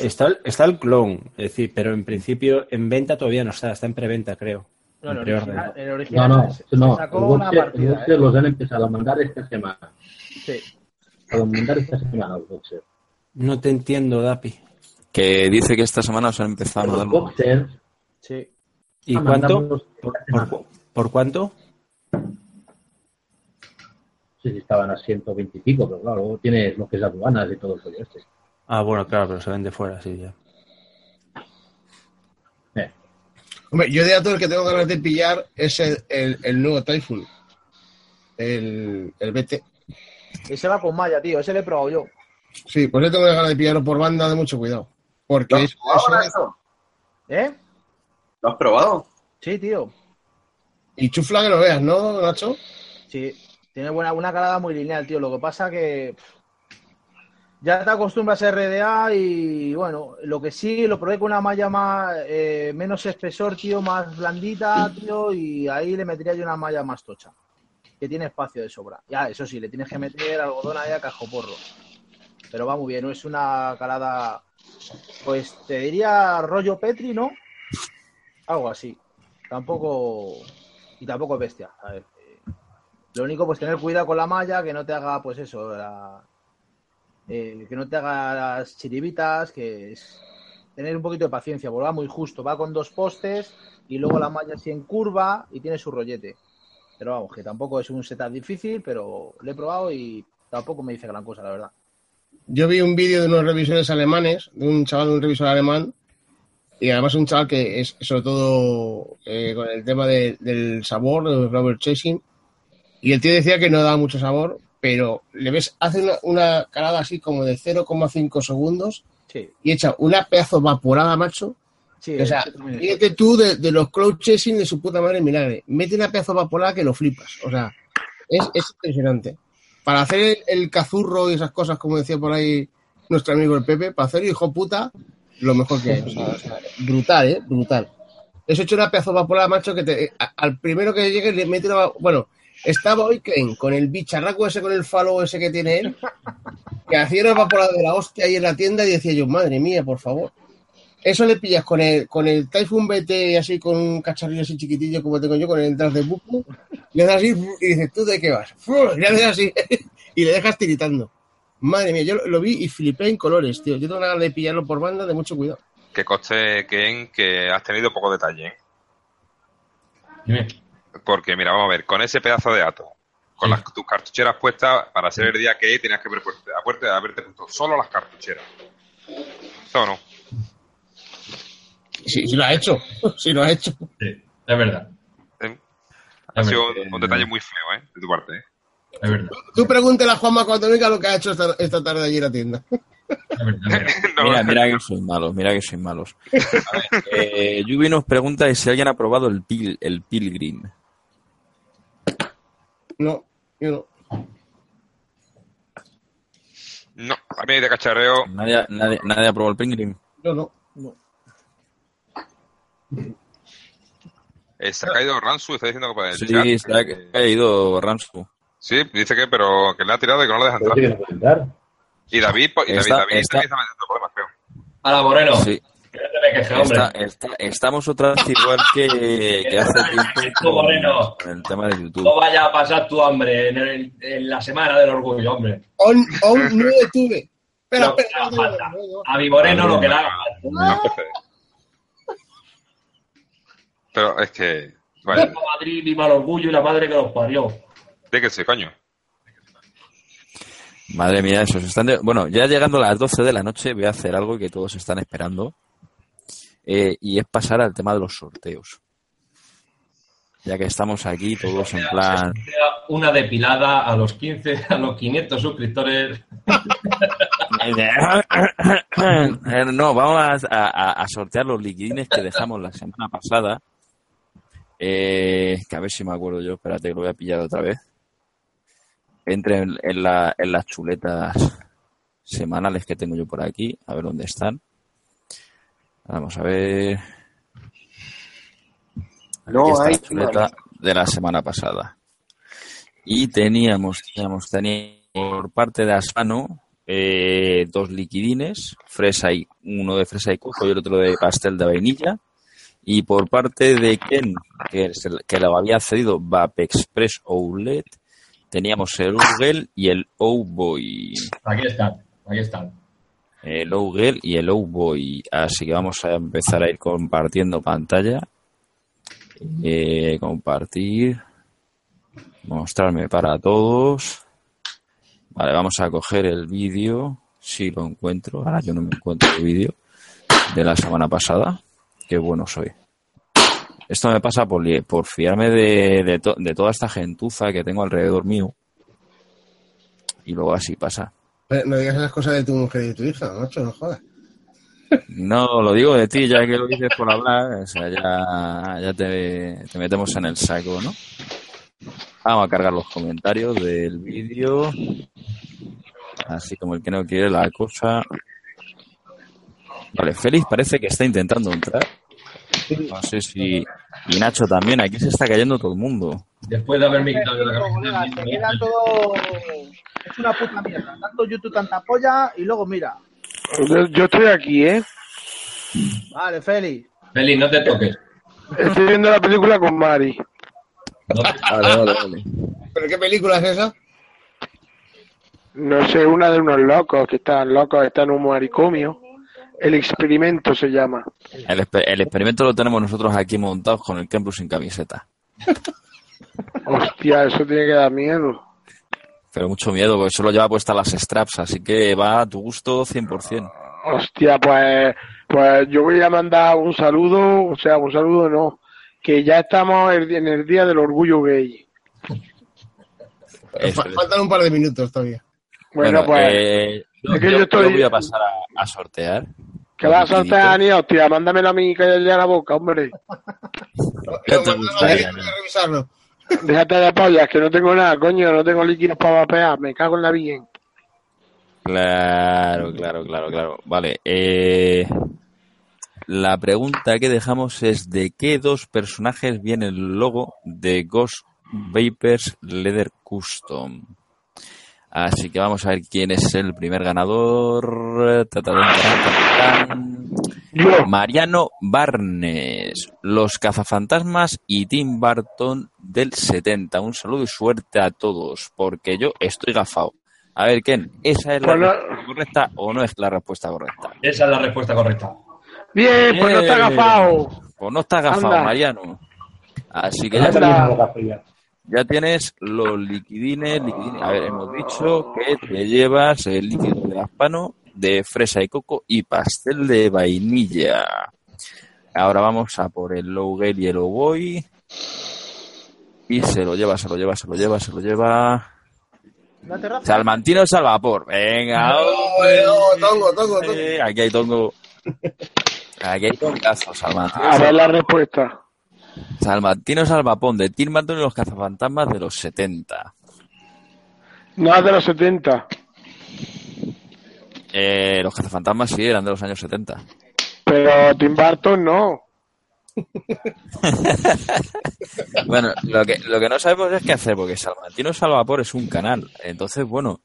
[SPEAKER 3] está el- está el clon, es decir, pero en principio en venta todavía no está, está en preventa, creo.
[SPEAKER 11] No, el
[SPEAKER 3] En preorden.
[SPEAKER 11] original, el
[SPEAKER 6] No,
[SPEAKER 11] original
[SPEAKER 6] no,
[SPEAKER 11] se, se
[SPEAKER 6] no. El
[SPEAKER 11] sacó una
[SPEAKER 6] boxer, el
[SPEAKER 11] partida. ¿eh?
[SPEAKER 6] los han empezado a mandar esta semana.
[SPEAKER 11] Sí.
[SPEAKER 6] A mandar esta semana los boxers.
[SPEAKER 3] No te entiendo, Dapi.
[SPEAKER 1] Que dice que esta semana se han empezado a
[SPEAKER 6] Los
[SPEAKER 1] dar
[SPEAKER 6] boxers
[SPEAKER 11] Sí.
[SPEAKER 3] ¿Y cuánto?
[SPEAKER 6] mandamos
[SPEAKER 3] ¿Por,
[SPEAKER 6] esta semana.
[SPEAKER 3] por- por cuánto?
[SPEAKER 6] Sé si estaban a 120 y pico, pero claro, luego tienes lo que es aduanas y todo el rollo este.
[SPEAKER 3] Ah, bueno, claro, pero se vende fuera, sí, ya.
[SPEAKER 6] Eh,
[SPEAKER 7] Hombre, yo de datos el que tengo ganas de pillar es el, el, el nuevo Typhoon. El, el BT.
[SPEAKER 11] Ese va con malla, tío. Ese le he probado yo.
[SPEAKER 7] Sí, pues yo tengo ganas de pillarlo por banda de mucho cuidado. Porque
[SPEAKER 10] ¿Lo has
[SPEAKER 7] es,
[SPEAKER 10] probado,
[SPEAKER 7] es-
[SPEAKER 10] Nacho?
[SPEAKER 11] ¿Eh?
[SPEAKER 10] ¿Lo has probado?
[SPEAKER 11] Sí, tío.
[SPEAKER 7] y chufla que lo veas, ¿no, Nacho?
[SPEAKER 11] Sí. Tiene buena, una calada muy lineal, tío. Lo que pasa que. Ya te acostumbras a RDA y bueno, lo que sí, lo probé con una malla más, eh, menos espesor, tío, más blandita, tío, y ahí le metería yo una malla más tocha, que tiene espacio de sobra. Ya, eso sí, le tienes que meter algodón ahí a cajoporro. Pero va muy bien, no es una calada, pues te diría rollo Petri, ¿no? Algo así. Tampoco, y tampoco es bestia, a ver. Lo único, pues tener cuidado con la malla, que no te haga, pues eso, la- eh, que no te haga las chiribitas, que es tener un poquito de paciencia, porque va muy justo, va con dos postes y luego la malla así en curva y tiene su rollete. Pero vamos, que tampoco es un setup difícil, pero lo he probado y tampoco me dice gran cosa, la verdad.
[SPEAKER 7] Yo vi un vídeo de unos revisores alemanes, de un chaval, un revisor alemán, y además un chaval que es sobre todo eh, con el tema de- del sabor, del Robert Chasing, y el tío decía que no da mucho sabor, pero le ves, hace una, una calada así como de 0,5 segundos
[SPEAKER 11] Sí.
[SPEAKER 7] y echa una pedazo vaporada, macho.
[SPEAKER 11] Sí,
[SPEAKER 7] o sea, fíjate tú de, de los cloud chasing de su puta madre milagre. Mete una pedazo vaporada que lo flipas. O sea, es, es impresionante. Para hacer el, el cazurro y esas cosas, como decía por ahí nuestro amigo el Pepe, para hacer hijo puta, lo mejor que hay. O sea, o sea, brutal, ¿eh? Brutal. Eso hecho una pedazo vaporada, macho, que te, a- al primero que llegue le mete una... Bueno, estaba hoy Ken con el bicharraco ese, con el falo ese que tiene él, que hacía una vaporada de la hostia ahí en la tienda y decía yo, madre mía, por favor. Eso le pillas con el, con el Typhoon BT así con un cacharrillo así chiquitillo como tengo yo con el detrás de buco, le das así y dices, ¿tú de qué vas? Y le haces así y le dejas tiritando. Madre mía, yo lo, lo vi y flipé en colores, tío. Yo tengo ganas de pillarlo por banda de mucho cuidado.
[SPEAKER 4] Que coste, Ken, que has tenido poco detalle. ¿eh? Porque, mira, vamos a ver, con ese pedazo de ato, con las, tus cartucheras puestas, para ser el día que tenías que haber puesto- haberte, haberte puesto solo las cartucheras. ¿Eso o no?
[SPEAKER 7] Sí, sí lo ha hecho. Sí lo ha hecho.
[SPEAKER 14] Es verdad.
[SPEAKER 4] Ha sido un, un detalle muy feo, ¿eh? De tu parte, ¿eh?
[SPEAKER 14] Es verdad.
[SPEAKER 7] Tú pregúntale a Juanma cuando venga lo que ha hecho esta, esta tarde allí en la tienda.
[SPEAKER 1] Mira, mira que sois malos, mira que sois malos. A ver, eh, Yubi nos pregunta si alguien ha probado el, pil, el Pilgrim.
[SPEAKER 7] No, yo no.
[SPEAKER 4] No, a mí de cacharreo.
[SPEAKER 1] ¿Nadie, nadie, nadie ha probado el Pilgrim?
[SPEAKER 7] Yo no.
[SPEAKER 4] eh, se ha caído Ransu, está diciendo que puede
[SPEAKER 1] Sí, se ha caído Ransu.
[SPEAKER 4] Sí, dice que, pero que le ha tirado y que no le deja
[SPEAKER 6] Pero sí que no
[SPEAKER 4] entrar. Y David, y David,
[SPEAKER 1] Está-
[SPEAKER 4] David
[SPEAKER 1] está-
[SPEAKER 4] también está metiendo problemas, creo.
[SPEAKER 14] A la Moreno.
[SPEAKER 1] Sí. Está- está- estamos otra vez igual que, que hace tiempo con el tema de YouTube.
[SPEAKER 14] No vaya a pasar tu hambre en, el- en la semana del orgullo, hombre.
[SPEAKER 7] On, on no detuve. Espera, espera.
[SPEAKER 14] A mi Moreno lo que le haga
[SPEAKER 4] empecé. Pero es que. Vale,
[SPEAKER 14] Viva Madrid, viva el orgullo y la madre que los parió.
[SPEAKER 4] de coño.
[SPEAKER 1] Madre mía, esos están de- Bueno, ya llegando a las 12 de la noche voy a hacer algo que todos están esperando. Eh, y es pasar al tema de los sorteos. Ya que estamos aquí todos en plan...
[SPEAKER 14] Una depilada a los 15, a los 500 suscriptores.
[SPEAKER 1] Eh, no, vamos a, a- a sortear los liquidines que dejamos la semana pasada. Eh, que a ver si me acuerdo yo, espérate que lo voy a pillar otra vez. Entre en, en la- en las chuletas semanales que tengo yo por aquí, a ver dónde están. Vamos a ver. Aquí
[SPEAKER 10] No
[SPEAKER 1] está
[SPEAKER 10] hay
[SPEAKER 1] la chuleta de la semana pasada. Y teníamos, teníamos, teníamos por parte de Asano eh, dos liquidines, fresa y uno de fresa y coco y el otro de pastel de vainilla. Y por parte de Ken, que, es el- que lo había cedido Vape Express Outlet, teníamos el Ugel y el O-Boy.
[SPEAKER 14] Aquí están, aquí están.
[SPEAKER 1] El Ugel y el O-Boy. Así que vamos a empezar a ir compartiendo pantalla. Eh, compartir. Mostrarme para todos. Vale, vamos a coger el vídeo. Si lo encuentro. Ahora yo no me encuentro el vídeo de la semana pasada. Qué bueno soy. Esto me pasa por, por fiarme de, de toda esta gentuza que tengo alrededor mío. Y luego así pasa.
[SPEAKER 7] Eh, No digas esas cosas de tu mujer y de tu hija, macho, no jodas.
[SPEAKER 1] No, lo digo de ti, ya que lo dices por hablar, o sea, ya, ya te, te metemos en el saco, ¿no? Vamos a cargar los comentarios del vídeo. Así como el que no quiere la cosa. Vale, Félix parece que está intentando entrar. No sé si... Y Nacho también, aquí se está cayendo todo el mundo.
[SPEAKER 14] Después de haberme quitado yo la camiseta.
[SPEAKER 11] se queda todo. Es una puta mierda. Tanto YouTube, tanta polla y luego mira.
[SPEAKER 15] Yo, yo estoy aquí, ¿eh?
[SPEAKER 11] Vale, Félix.
[SPEAKER 14] Feli, no te toques.
[SPEAKER 15] Estoy viendo la película con Mari.
[SPEAKER 1] Vale, vale, vale.
[SPEAKER 7] ¿Pero qué película es esa?
[SPEAKER 15] No sé, una de unos locos que están locos, están en un manicomio. El experimento se llama.
[SPEAKER 1] El, el experimento lo tenemos nosotros aquí montados con el Kemplu sin camiseta.
[SPEAKER 15] Hostia, eso tiene que dar miedo.
[SPEAKER 1] Pero mucho miedo, porque solo lleva puestas las straps, así que va a tu gusto 100%.
[SPEAKER 15] Hostia, pues, pues yo voy a mandar un saludo, o sea, un saludo no, que ya estamos en el día del orgullo gay.
[SPEAKER 1] Eso.
[SPEAKER 7] Faltan un par de minutos todavía.
[SPEAKER 15] Bueno, pues,
[SPEAKER 1] eh, yo,
[SPEAKER 15] es que
[SPEAKER 1] yo-
[SPEAKER 15] yo estoy-
[SPEAKER 1] yo voy a pasar a, a sortear.
[SPEAKER 15] que vas a soltar ni hostia, mándamelo a mí que ya la boca, hombre.
[SPEAKER 1] ¿Qué te gustaría?
[SPEAKER 15] Déjate de pollas, que no tengo nada, coño, no tengo líquidos para vapear, me cago en la bien.
[SPEAKER 1] Claro, claro, claro, claro. Vale. Eh, la pregunta que dejamos es de qué dos personajes viene el logo de Ghost Vapors Leather Custom. Así que vamos a ver quién es el primer ganador. Ta, ta, ta, ta, ta, ta. Mariano Barnes, Los Cazafantasmas y Tim Burton del 70. Un saludo y suerte a todos, porque yo estoy gafado. A ver, Ken, ¿esa es la
[SPEAKER 15] Pues
[SPEAKER 1] respuesta correcta o no es la respuesta correcta?
[SPEAKER 14] Esa es la respuesta correcta.
[SPEAKER 15] Bien, pues no está
[SPEAKER 1] Bien.
[SPEAKER 15] agafado.
[SPEAKER 1] Pues no está gafado. Mariano. Así que ya,
[SPEAKER 15] Anda.
[SPEAKER 1] Ya tienes los liquidines, liquidines. A ver, hemos dicho que te llevas el líquido de aspano de fresa y coco y pastel de vainilla. Ahora vamos a por el low gale y el low boy. Y se lo lleva, se lo lleva, se lo lleva, se lo lleva.
[SPEAKER 11] ¿Una terraza?
[SPEAKER 1] Salmantino Salvapor. Venga,
[SPEAKER 7] No,
[SPEAKER 1] hombre.
[SPEAKER 7] no, tongo, tongo, tongo.
[SPEAKER 1] Eh, Aquí hay tongo. Aquí hay tongazo, Salmantino.
[SPEAKER 15] A ver la respuesta.
[SPEAKER 1] Salmantino Salvapón de Tim Burton y los cazafantasmas de los 70.
[SPEAKER 15] No es de los 70,
[SPEAKER 1] Eh, los cazafantasmas sí eran de los años 70.
[SPEAKER 15] pero Tim Burton no.
[SPEAKER 1] Bueno, lo que, lo que no sabemos es qué hacer, porque Salmantino Salvapor es un canal. Entonces, bueno,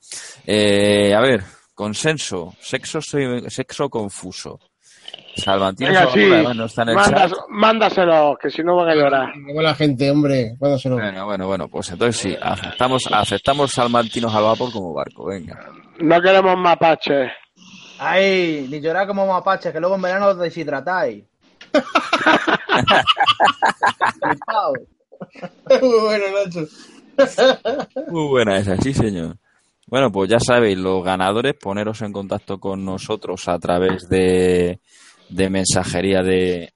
[SPEAKER 1] eh, a ver, consenso, sexo, soy- sexo confuso. Salmantino
[SPEAKER 15] Venga, sí,
[SPEAKER 1] además no está en el
[SPEAKER 15] mandas-
[SPEAKER 1] chat.
[SPEAKER 15] mándaselo, que si no van a llorar.
[SPEAKER 7] Como la gente, hombre. Mándaselo.
[SPEAKER 1] Bueno, bueno, bueno, pues entonces sí, aceptamos, aceptamos Salmantino Salvapor como barco, venga.
[SPEAKER 15] No queremos mapaches.
[SPEAKER 11] Ay, ni llorar como mapaches, que luego en verano os deshidratáis.
[SPEAKER 7] Muy bueno, Nacho.
[SPEAKER 1] Muy buena esa, sí, señor. Bueno, pues ya sabéis, los ganadores, poneros en contacto con nosotros a través de, de mensajería de,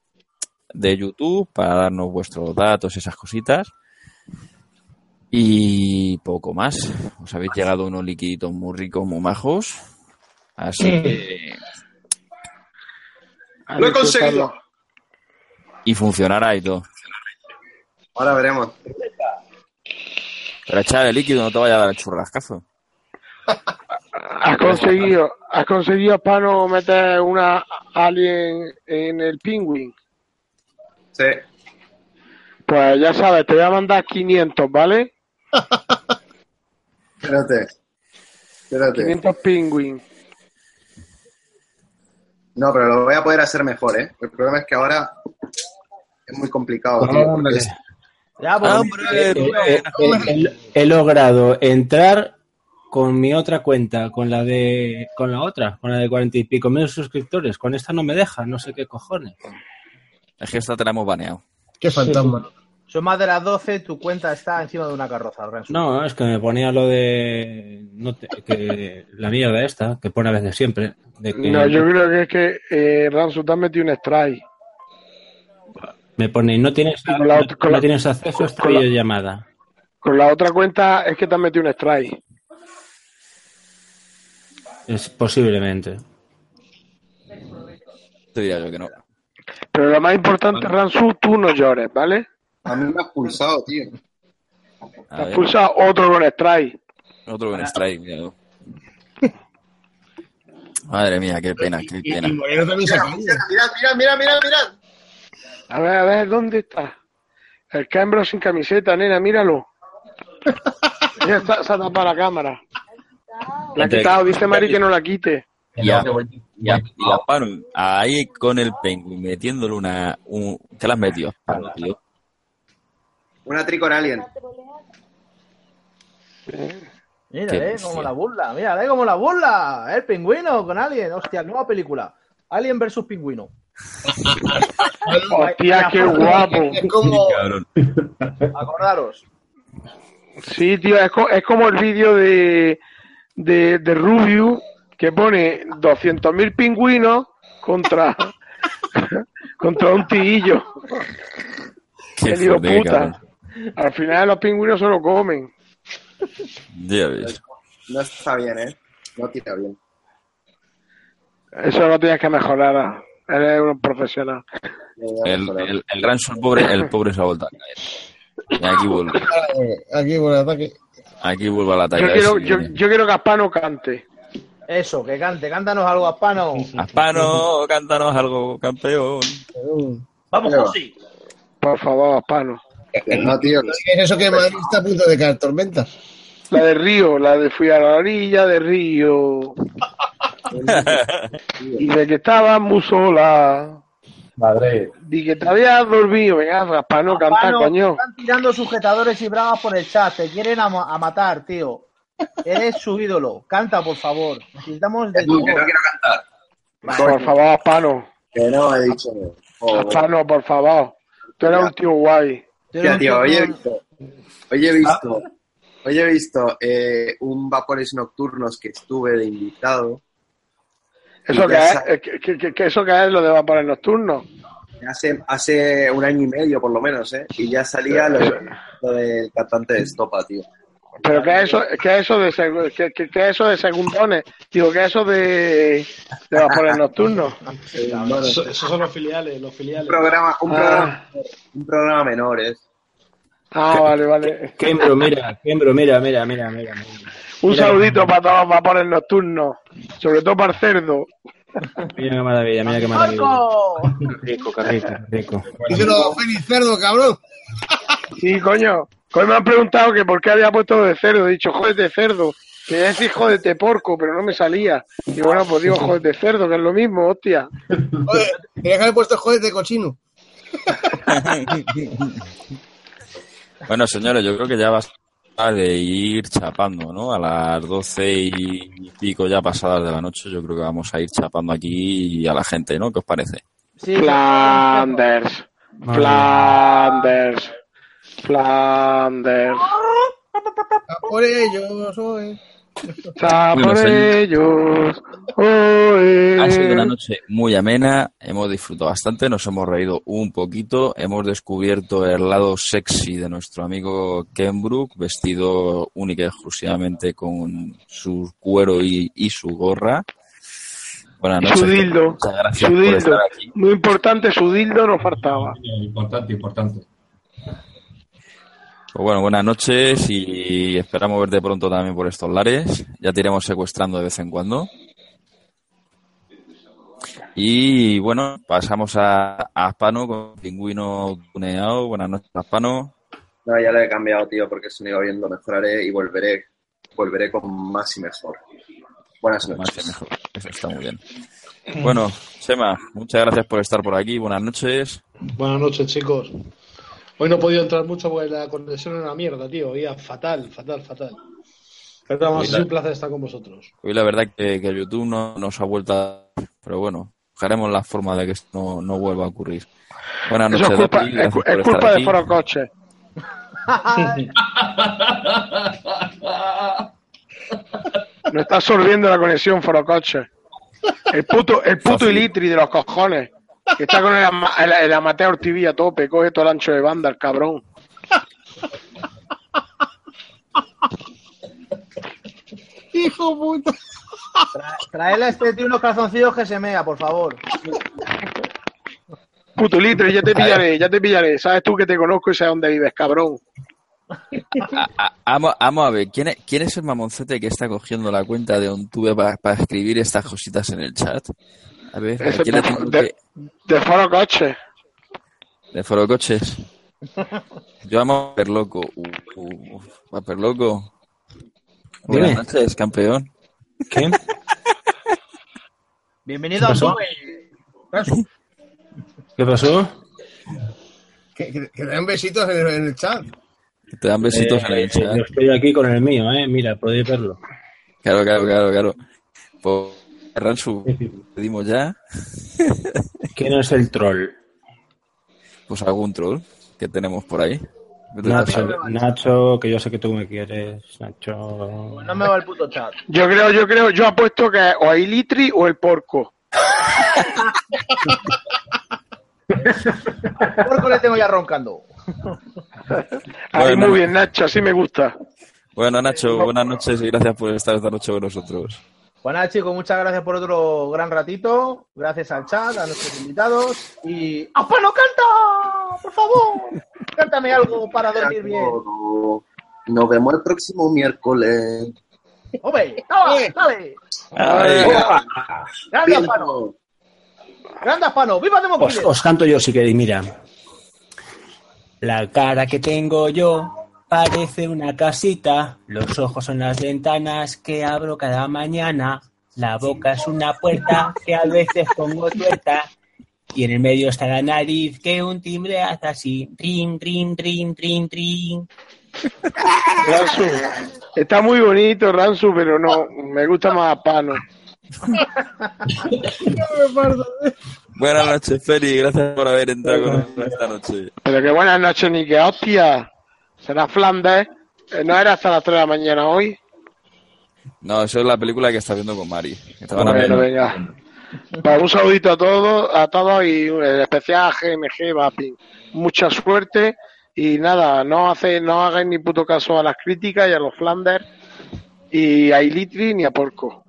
[SPEAKER 1] de YouTube para darnos vuestros datos y esas cositas. Y poco más. Os habéis llegado unos liquiditos muy ricos, muy majos. Así que.
[SPEAKER 10] Lo he conseguido.
[SPEAKER 1] Y funcionará y todo.
[SPEAKER 10] Ahora veremos.
[SPEAKER 1] Pero echar el líquido, no te vaya a dar el churrascazo.
[SPEAKER 15] Has conseguido, has conseguido para no meter una alien en el pingüín.
[SPEAKER 10] Sí.
[SPEAKER 15] Pues ya sabes, te voy a mandar 500, ¿vale?
[SPEAKER 10] Espérate. Espérate.
[SPEAKER 15] 500 pingüín.
[SPEAKER 10] No, pero lo voy a poder hacer mejor, ¿eh? El problema es que ahora es muy complicado, tío.
[SPEAKER 11] Ya, pues,
[SPEAKER 3] Eh, eh, eh, he logrado entrar con mi otra cuenta, con la de con la otra, con la de cuarenta y pico mil suscriptores. Con esta no me deja, no sé qué cojones.
[SPEAKER 1] Es que esta te la hemos baneado.
[SPEAKER 7] Qué fantasma.
[SPEAKER 11] Son más de las 12, tu cuenta está encima de una carroza, Renzo.
[SPEAKER 3] No, es que me ponía lo de no te- que la mierda esta, que pone a veces siempre. De que
[SPEAKER 15] No, yo creo que es que eh, Ransu te ha metido un strike.
[SPEAKER 3] Me pone, no tienes,
[SPEAKER 15] con la otra- con
[SPEAKER 3] no
[SPEAKER 15] la-
[SPEAKER 3] tienes acceso a esta
[SPEAKER 15] con la-
[SPEAKER 3] videollamada.
[SPEAKER 15] Con la otra cuenta es que te has metido un strike.
[SPEAKER 3] Es posiblemente.
[SPEAKER 1] Te diría yo que no.
[SPEAKER 15] Pero lo más importante, Ransu, tú no llores, ¿vale?
[SPEAKER 10] A mí me has pulsado, tío.
[SPEAKER 1] A
[SPEAKER 15] Te has pulsado otro con strike.
[SPEAKER 1] otro con strike, mira tú. Madre mía, qué pena, qué pena.
[SPEAKER 10] mira, mira, mira, mira, mira.
[SPEAKER 15] A ver, a ver, ¿dónde está? El Cambro sin camiseta, nena, míralo. Ya está, se ha tapado la cámara. La quitado, dice Mari que no la quite.
[SPEAKER 1] Y a, y a- y a Pano, ahí con el penguin metiéndole una. Un, ¿Qué le has metido, Pano, tío?
[SPEAKER 10] Una Tricor Alien.
[SPEAKER 11] Mira, eh, como la burla. Mira, eh, como la burla. El pingüino con Alien. Hostia, nueva película. Alien versus pingüino.
[SPEAKER 15] Hostia, qué guapo.
[SPEAKER 7] Es como.
[SPEAKER 11] Acordaros.
[SPEAKER 15] Sí, tío, es, co- es como el vídeo de, de, de Rubius que pone 200.000 pingüinos contra, contra un tiguillo.
[SPEAKER 1] Qué
[SPEAKER 15] puta. Al final los pingüinos se lo comen.
[SPEAKER 1] Ya ves.
[SPEAKER 10] No está bien, ¿eh? No tira bien.
[SPEAKER 15] Eso lo tienes que mejorar. Eres un profesional.
[SPEAKER 1] El, el, el gran sol pobre, el pobre se ha vuelto a caer. Y aquí vuelve.
[SPEAKER 7] aquí por el ataque.
[SPEAKER 1] Aquí vuelve a la
[SPEAKER 15] Yo
[SPEAKER 1] talla.
[SPEAKER 15] quiero, yo, yo quiero que Aspano cante.
[SPEAKER 11] Eso, que cante. Cántanos algo, Aspano.
[SPEAKER 1] Aspano, cántanos algo, campeón.
[SPEAKER 11] Vamos, José.
[SPEAKER 15] Por favor, Aspano.
[SPEAKER 10] No, tío.
[SPEAKER 7] ¿Qué es eso que Madrid está a punto de caer tormenta?
[SPEAKER 15] La de Río, la de fui a la orilla de Río. y de que estaba muy sola.
[SPEAKER 6] Madre.
[SPEAKER 15] Y que te habías dormido. Venga, Aspano, canta,
[SPEAKER 11] Aspano,
[SPEAKER 15] coño.
[SPEAKER 11] Están tirando sujetadores y bragas por el chat. Te quieren a, a matar, tío. Eres su ídolo. Canta, por favor. Necesitamos de tu
[SPEAKER 10] Que no quiero cantar.
[SPEAKER 15] Por favor, Aspano.
[SPEAKER 10] Que no, he dicho. Oh,
[SPEAKER 15] Aspano, por favor. Tú eres un tío guay.
[SPEAKER 11] Tú un
[SPEAKER 10] tío,
[SPEAKER 11] tío
[SPEAKER 10] hoy he visto, hoy he visto, hoy he visto eh, un Vapores Nocturnos que estuve de invitado.
[SPEAKER 15] ¿Eso
[SPEAKER 10] ya
[SPEAKER 15] es?
[SPEAKER 10] sa-
[SPEAKER 15] Eh, ¿Qué, qué- qué- qué eso qué es lo de vapores nocturnos?
[SPEAKER 10] Hace, hace un año y medio, por lo menos, ¿eh? Y ya salía lo, lo del cantante de Estopa, tío.
[SPEAKER 15] ¿Pero qué es eso, qué es eso de, qué- qué es eso de segundones? Digo, ¿qué es eso de, de vapores nocturnos?
[SPEAKER 16] Eso- esos son los filiales, los filiales.
[SPEAKER 10] Un programa, un
[SPEAKER 15] Ah.
[SPEAKER 10] programa, un programa menor, ¿eh?
[SPEAKER 15] Ah, vale, vale.
[SPEAKER 3] Kembro, mira, Kembro, mira, mira, mira, mira. mira.
[SPEAKER 15] Un
[SPEAKER 3] Mira.
[SPEAKER 15] saludito para todos los vapores nocturnos, sobre todo para el cerdo.
[SPEAKER 3] Mira qué maravilla, mira qué maravilla.
[SPEAKER 11] ¡Marco!
[SPEAKER 3] Rico, qué rico, rico.
[SPEAKER 7] Díselo, Félix Cerdo, cabrón.
[SPEAKER 15] Sí, coño. Hoy me han preguntado que por qué había puesto lo de cerdo. He dicho, jódete cerdo. Quería decir jódete porco, pero no me salía. Y bueno, pues digo jódete cerdo, que es lo mismo, hostia.
[SPEAKER 7] Joder, tenía que haber puesto joder de cochino.
[SPEAKER 1] Bueno, señores, yo creo que ya va a de ir chapando, ¿no? A las doce y pico ya pasadas de la noche, yo creo que vamos a ir chapando aquí a la gente, ¿no? ¿Qué os parece?
[SPEAKER 11] Sí,
[SPEAKER 15] Flanders. Flanders. Flanders.
[SPEAKER 7] A por ellos, oye.
[SPEAKER 15] Está
[SPEAKER 1] Bueno,
[SPEAKER 15] por ellos. Oe.
[SPEAKER 1] Ha sido una noche muy amena, hemos disfrutado bastante, nos hemos reído un poquito, hemos descubierto el lado sexy de nuestro amigo Ken Brook, vestido única y exclusivamente con su cuero y, y su gorra. Buenas
[SPEAKER 15] Y
[SPEAKER 1] noches.
[SPEAKER 15] su dildo.
[SPEAKER 1] Muchas gracias
[SPEAKER 15] Su
[SPEAKER 1] por
[SPEAKER 15] dildo.
[SPEAKER 1] estar aquí.
[SPEAKER 15] Muy importante, su dildo nos faltaba.
[SPEAKER 14] Importante, importante.
[SPEAKER 1] Pues bueno, buenas noches y esperamos verte pronto también por estos lares. Ya te iremos secuestrando de vez en cuando. Y bueno, pasamos a, a Aspano con Pingüino tuneado. Buenas noches, Aspano.
[SPEAKER 10] No, ya lo he cambiado, tío, porque eso no iba bien, lo mejoraré y volveré, volveré con más y mejor. Buenas
[SPEAKER 1] Más
[SPEAKER 10] noches.
[SPEAKER 1] que mejor. Eso está muy bien. Bueno, Sema, muchas gracias por estar por aquí. Buenas noches.
[SPEAKER 16] Buenas noches, chicos. Hoy no he podido entrar mucho porque la conexión era una mierda, tío. Iba fatal, fatal, fatal. Pero es
[SPEAKER 1] la-
[SPEAKER 16] un placer estar con vosotros.
[SPEAKER 1] Hoy la verdad que, que YouTube no nos ha vuelto a... Pero bueno, buscaremos la forma de que esto no, no vuelva a ocurrir. Buenas noches,
[SPEAKER 15] es culpa, es, culpa de. Foro Coche. No está absorbiendo la conexión Foro Coche. El puto, el puto Ilitri de los cojones. Que está con el, ama- el, el Amateur TV a tope. Coge todo el ancho de banda, el cabrón.
[SPEAKER 7] Hijo puta.
[SPEAKER 11] Traerle a este tío unos calzoncillos que se mea, por favor.
[SPEAKER 15] Puto Ilitri, ya te pillaré, ya te pillaré. Sabes tú que te conozco y sé dónde vives, cabrón.
[SPEAKER 1] A- Vamos, vamos a ver, ¿quién es, ¿quién es el mamoncete que está cogiendo la cuenta de OnTube para, para escribir estas cositas en el chat? A ver, ¿a
[SPEAKER 15] Ese
[SPEAKER 1] quién le
[SPEAKER 15] de-
[SPEAKER 1] tengo
[SPEAKER 15] de-
[SPEAKER 1] que-
[SPEAKER 15] De Foro Coche.
[SPEAKER 1] De Foro Coches. Yo amo a Per Loco. Uh, uh, a Per Loco. Buenas noches, campeón.
[SPEAKER 3] ¿Qué?
[SPEAKER 11] Bienvenido a
[SPEAKER 3] pasó?
[SPEAKER 11] Sube.
[SPEAKER 3] ¿Qué pasó?
[SPEAKER 7] Que, que- que den besitos en el, en el chat.
[SPEAKER 1] Que te dan besitos en
[SPEAKER 3] Eh,
[SPEAKER 1] el chat.
[SPEAKER 3] Yo estoy aquí con el mío, ¿eh? Mira, podéis verlo.
[SPEAKER 1] Claro, claro, claro, claro. Pues, Ransu, pedimos ya.
[SPEAKER 3] ¿Quién es el troll?
[SPEAKER 1] Pues algún troll que tenemos por ahí.
[SPEAKER 3] Nacho, Nacho, que yo sé que tú me quieres, Nacho.
[SPEAKER 11] No me va el puto chat.
[SPEAKER 15] Yo creo, yo creo, yo apuesto que o el litri o el porco.
[SPEAKER 11] Porco le tengo ya roncando.
[SPEAKER 15] Ahí
[SPEAKER 1] Bueno.
[SPEAKER 15] muy bien, Nacho, así me gusta.
[SPEAKER 1] Bueno, Nacho, buenas noches y gracias por estar esta noche con nosotros.
[SPEAKER 11] Pues nada, chicos, muchas gracias por otro gran ratito. Gracias al chat, a nuestros invitados. Y. ¡Apano, canta! ¡Por favor! Cántame algo para dormir bien.
[SPEAKER 10] Nos vemos el próximo miércoles.
[SPEAKER 11] ¡Hombre! ¡Dale! ¡Dale! ¡Grande Apano! ¡Grande Apano! ¡Viva
[SPEAKER 3] Os,
[SPEAKER 11] Democracia!
[SPEAKER 3] os canto yo si queréis, mira. La cara que tengo yo parece una casita, los ojos son las ventanas que abro cada mañana, la boca es una puerta que a veces pongo tuerta y en el medio está la nariz que un timbre hace así, trin, trin, trin, trin, trin.
[SPEAKER 15] Ransu, está muy bonito, Ransu, pero no, me gusta más Pano.
[SPEAKER 1] Buenas noches, Feli. Gracias por haber entrado con nosotros esta noche.
[SPEAKER 15] Pero que buenas noches, ni que hostia. Será Flandes. Eh, No era hasta las 3 de la mañana hoy.
[SPEAKER 1] No, eso es la película que está viendo con Mari.
[SPEAKER 15] Bueno, venga. Pues un saludito a todos, a todos y en especial a GMG Vaping. Mucha suerte y nada, no hace, no hagáis ni puto caso a las críticas y a los Flanders y a Ilitri ni a Porco.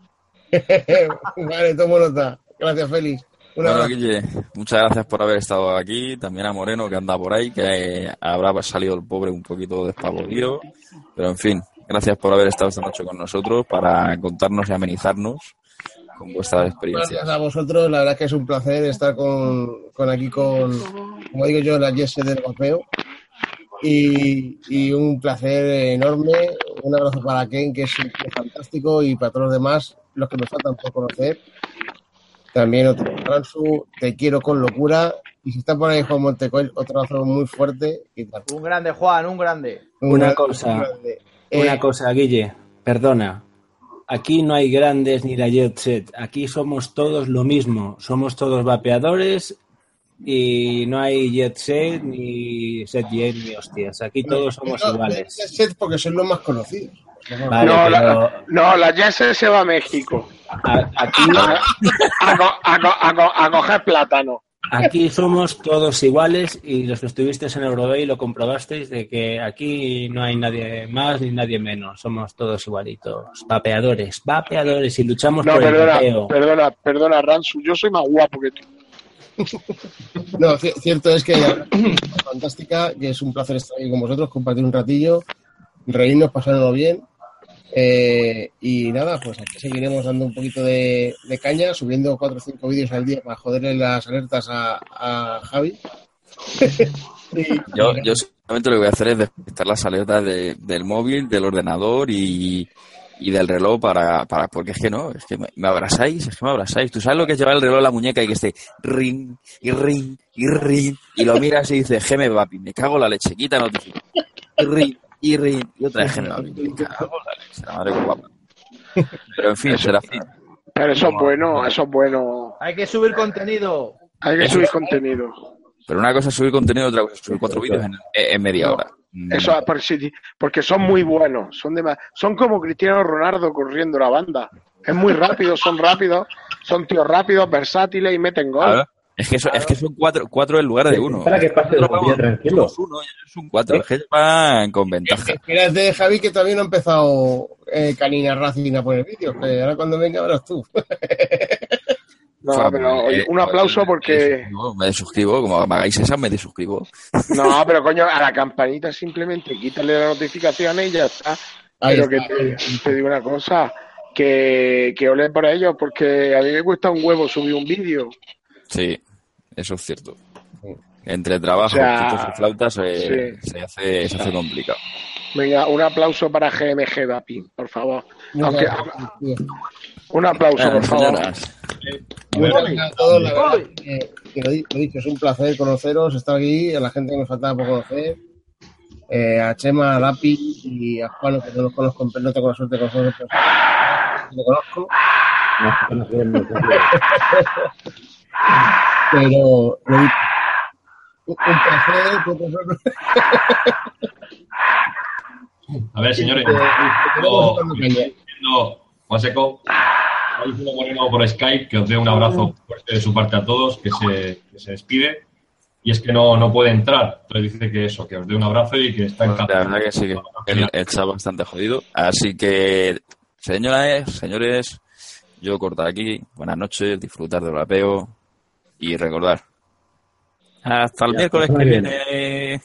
[SPEAKER 7] vale, tomo nota. Gracias, Félix.
[SPEAKER 1] Bueno. Guille, muchas gracias por haber estado aquí. También a Moreno, que anda por ahí, que habrá salido el pobre un poquito despavorido. Pero en fin, gracias por haber estado esta noche con nosotros para contarnos y amenizarnos con vuestras experiencias.
[SPEAKER 7] Gracias a vosotros, la verdad es que es un placer estar con, con aquí con, como digo yo, la Jesse del vapeo. Y, y un placer enorme. Un abrazo para Ken, que es un tío fantástico, y para todos los demás, los que nos faltan por conocer. También otro Ransu, te quiero con locura. Y si está por ahí Juan Montecoel, otro abrazo muy fuerte. Y tal.
[SPEAKER 11] Un grande, Juan, un grande.
[SPEAKER 3] Una
[SPEAKER 7] Un
[SPEAKER 3] cosa,
[SPEAKER 7] grande.
[SPEAKER 3] una
[SPEAKER 7] Eh,
[SPEAKER 3] cosa, Guille, perdona. Aquí no hay grandes ni la jet set. Aquí somos todos lo mismo. Somos todos vapeadores y no hay jet set ni set jet ni hostias. Aquí todos somos
[SPEAKER 7] no,
[SPEAKER 3] iguales.
[SPEAKER 7] Set porque son los más conocidos.
[SPEAKER 3] Vale,
[SPEAKER 15] no,
[SPEAKER 3] pero
[SPEAKER 15] la, no, la Jesse se va a México.
[SPEAKER 3] a- aquí,
[SPEAKER 15] A, co- a co- a co- a coger plátano.
[SPEAKER 3] aquí somos todos iguales y los que estuvisteis en Eurodey lo comprobasteis de que aquí no hay nadie más ni nadie menos. Somos todos igualitos. Vapeadores, vapeadores y luchamos
[SPEAKER 15] No,
[SPEAKER 3] por el
[SPEAKER 15] perdona,
[SPEAKER 3] vapeo.
[SPEAKER 15] perdona, perdona, Ransu. Yo soy más guapo que tú.
[SPEAKER 7] No, ci- cierto es que fantástica, que es un placer estar aquí con vosotros, compartir un ratillo, reírnos, pasárnoslo bien. Eh, y nada, pues aquí seguiremos dando un poquito de, de caña, subiendo cuatro o cinco vídeos al día para joderle las alertas a, a Javi.
[SPEAKER 1] Yo, yo solamente lo que voy a hacer es despistar las alertas de- del móvil, del ordenador y, y del reloj para, para, porque es que no, es que me, me abrazáis, es que me abrazáis. ¿Tú sabes lo que es llevar el reloj en la muñeca y que esté ring, y ring, y ring, y lo miras y dices, geme papi, me cago en la leche, quita notificación. Ring, y otra guapa. Pero en fin, será fin.
[SPEAKER 15] Pero eso es bueno, eso es bueno.
[SPEAKER 11] Hay que subir contenido.
[SPEAKER 15] Hay que subir contenido.
[SPEAKER 1] Pero una cosa es subir contenido, otra cosa es subir cuatro vídeos en, en media hora.
[SPEAKER 15] Eso es por sí, porque son muy buenos. Son, de, son como Cristiano Ronaldo corriendo la banda. Es muy rápido, son rápidos, son tíos rápidos, versátiles y meten gol.
[SPEAKER 1] Es que, eso, es que son cuatro, cuatro en lugar de uno.
[SPEAKER 6] Para que pase el día tranquilo.
[SPEAKER 1] uno, ellos son cuatro. Es que van con ventaja.
[SPEAKER 7] Espérate, Javi, que todavía no ha empezado eh, Canina Racing a poner vídeos, que ahora cuando venga verás tú.
[SPEAKER 15] No, pero oye,
[SPEAKER 1] eh,
[SPEAKER 15] un aplauso porque.
[SPEAKER 1] Me desuscribo, como me hagáis esa, me desuscribo.
[SPEAKER 15] No, pero coño, a la campanita simplemente quítale las notificaciones y ya está.
[SPEAKER 7] Ahí
[SPEAKER 15] pero
[SPEAKER 7] está.
[SPEAKER 15] que te, te digo una cosa, que, que ole por ellos, porque a mí me cuesta un huevo subir un vídeo.
[SPEAKER 1] Sí, eso es cierto. Entre trabajo,
[SPEAKER 15] O sea,
[SPEAKER 1] pitos y flautas se,
[SPEAKER 15] sí.
[SPEAKER 1] se hace, se hace complicado.
[SPEAKER 15] Venga, un aplauso para GMG Vapi, por favor. Aunque, un aplauso, por favor.
[SPEAKER 1] señoras,
[SPEAKER 7] Muchas gracias a todos, la verdad que, que lo, lo dicho, es un placer conoceros, estar aquí, a la gente que me faltaba por conocer, eh, a Chema, a Lapi y a Juan, que no los conozco, no tengo la suerte de conocerlos, pero lo conozco. Pero lo dicho, un placer, un placer.
[SPEAKER 14] A ver, señores.
[SPEAKER 7] Eh,
[SPEAKER 14] yo- diciendo, Juan Seco, está diciendo Moreno por Skype que os dé un abrazo fuerte de su parte a todos, que se, que se despide. Y es que no, no puede entrar. Entonces dice que eso, que os dé un abrazo y que está
[SPEAKER 1] La
[SPEAKER 14] encantado.
[SPEAKER 1] verdad que sí, que el, el chat bastante jodido. Así que, señoras, señores, yo corto aquí. Buenas noches, disfrutar del rapeo y recordar. Hasta el
[SPEAKER 6] Ya,
[SPEAKER 1] miércoles
[SPEAKER 6] la que
[SPEAKER 1] viene.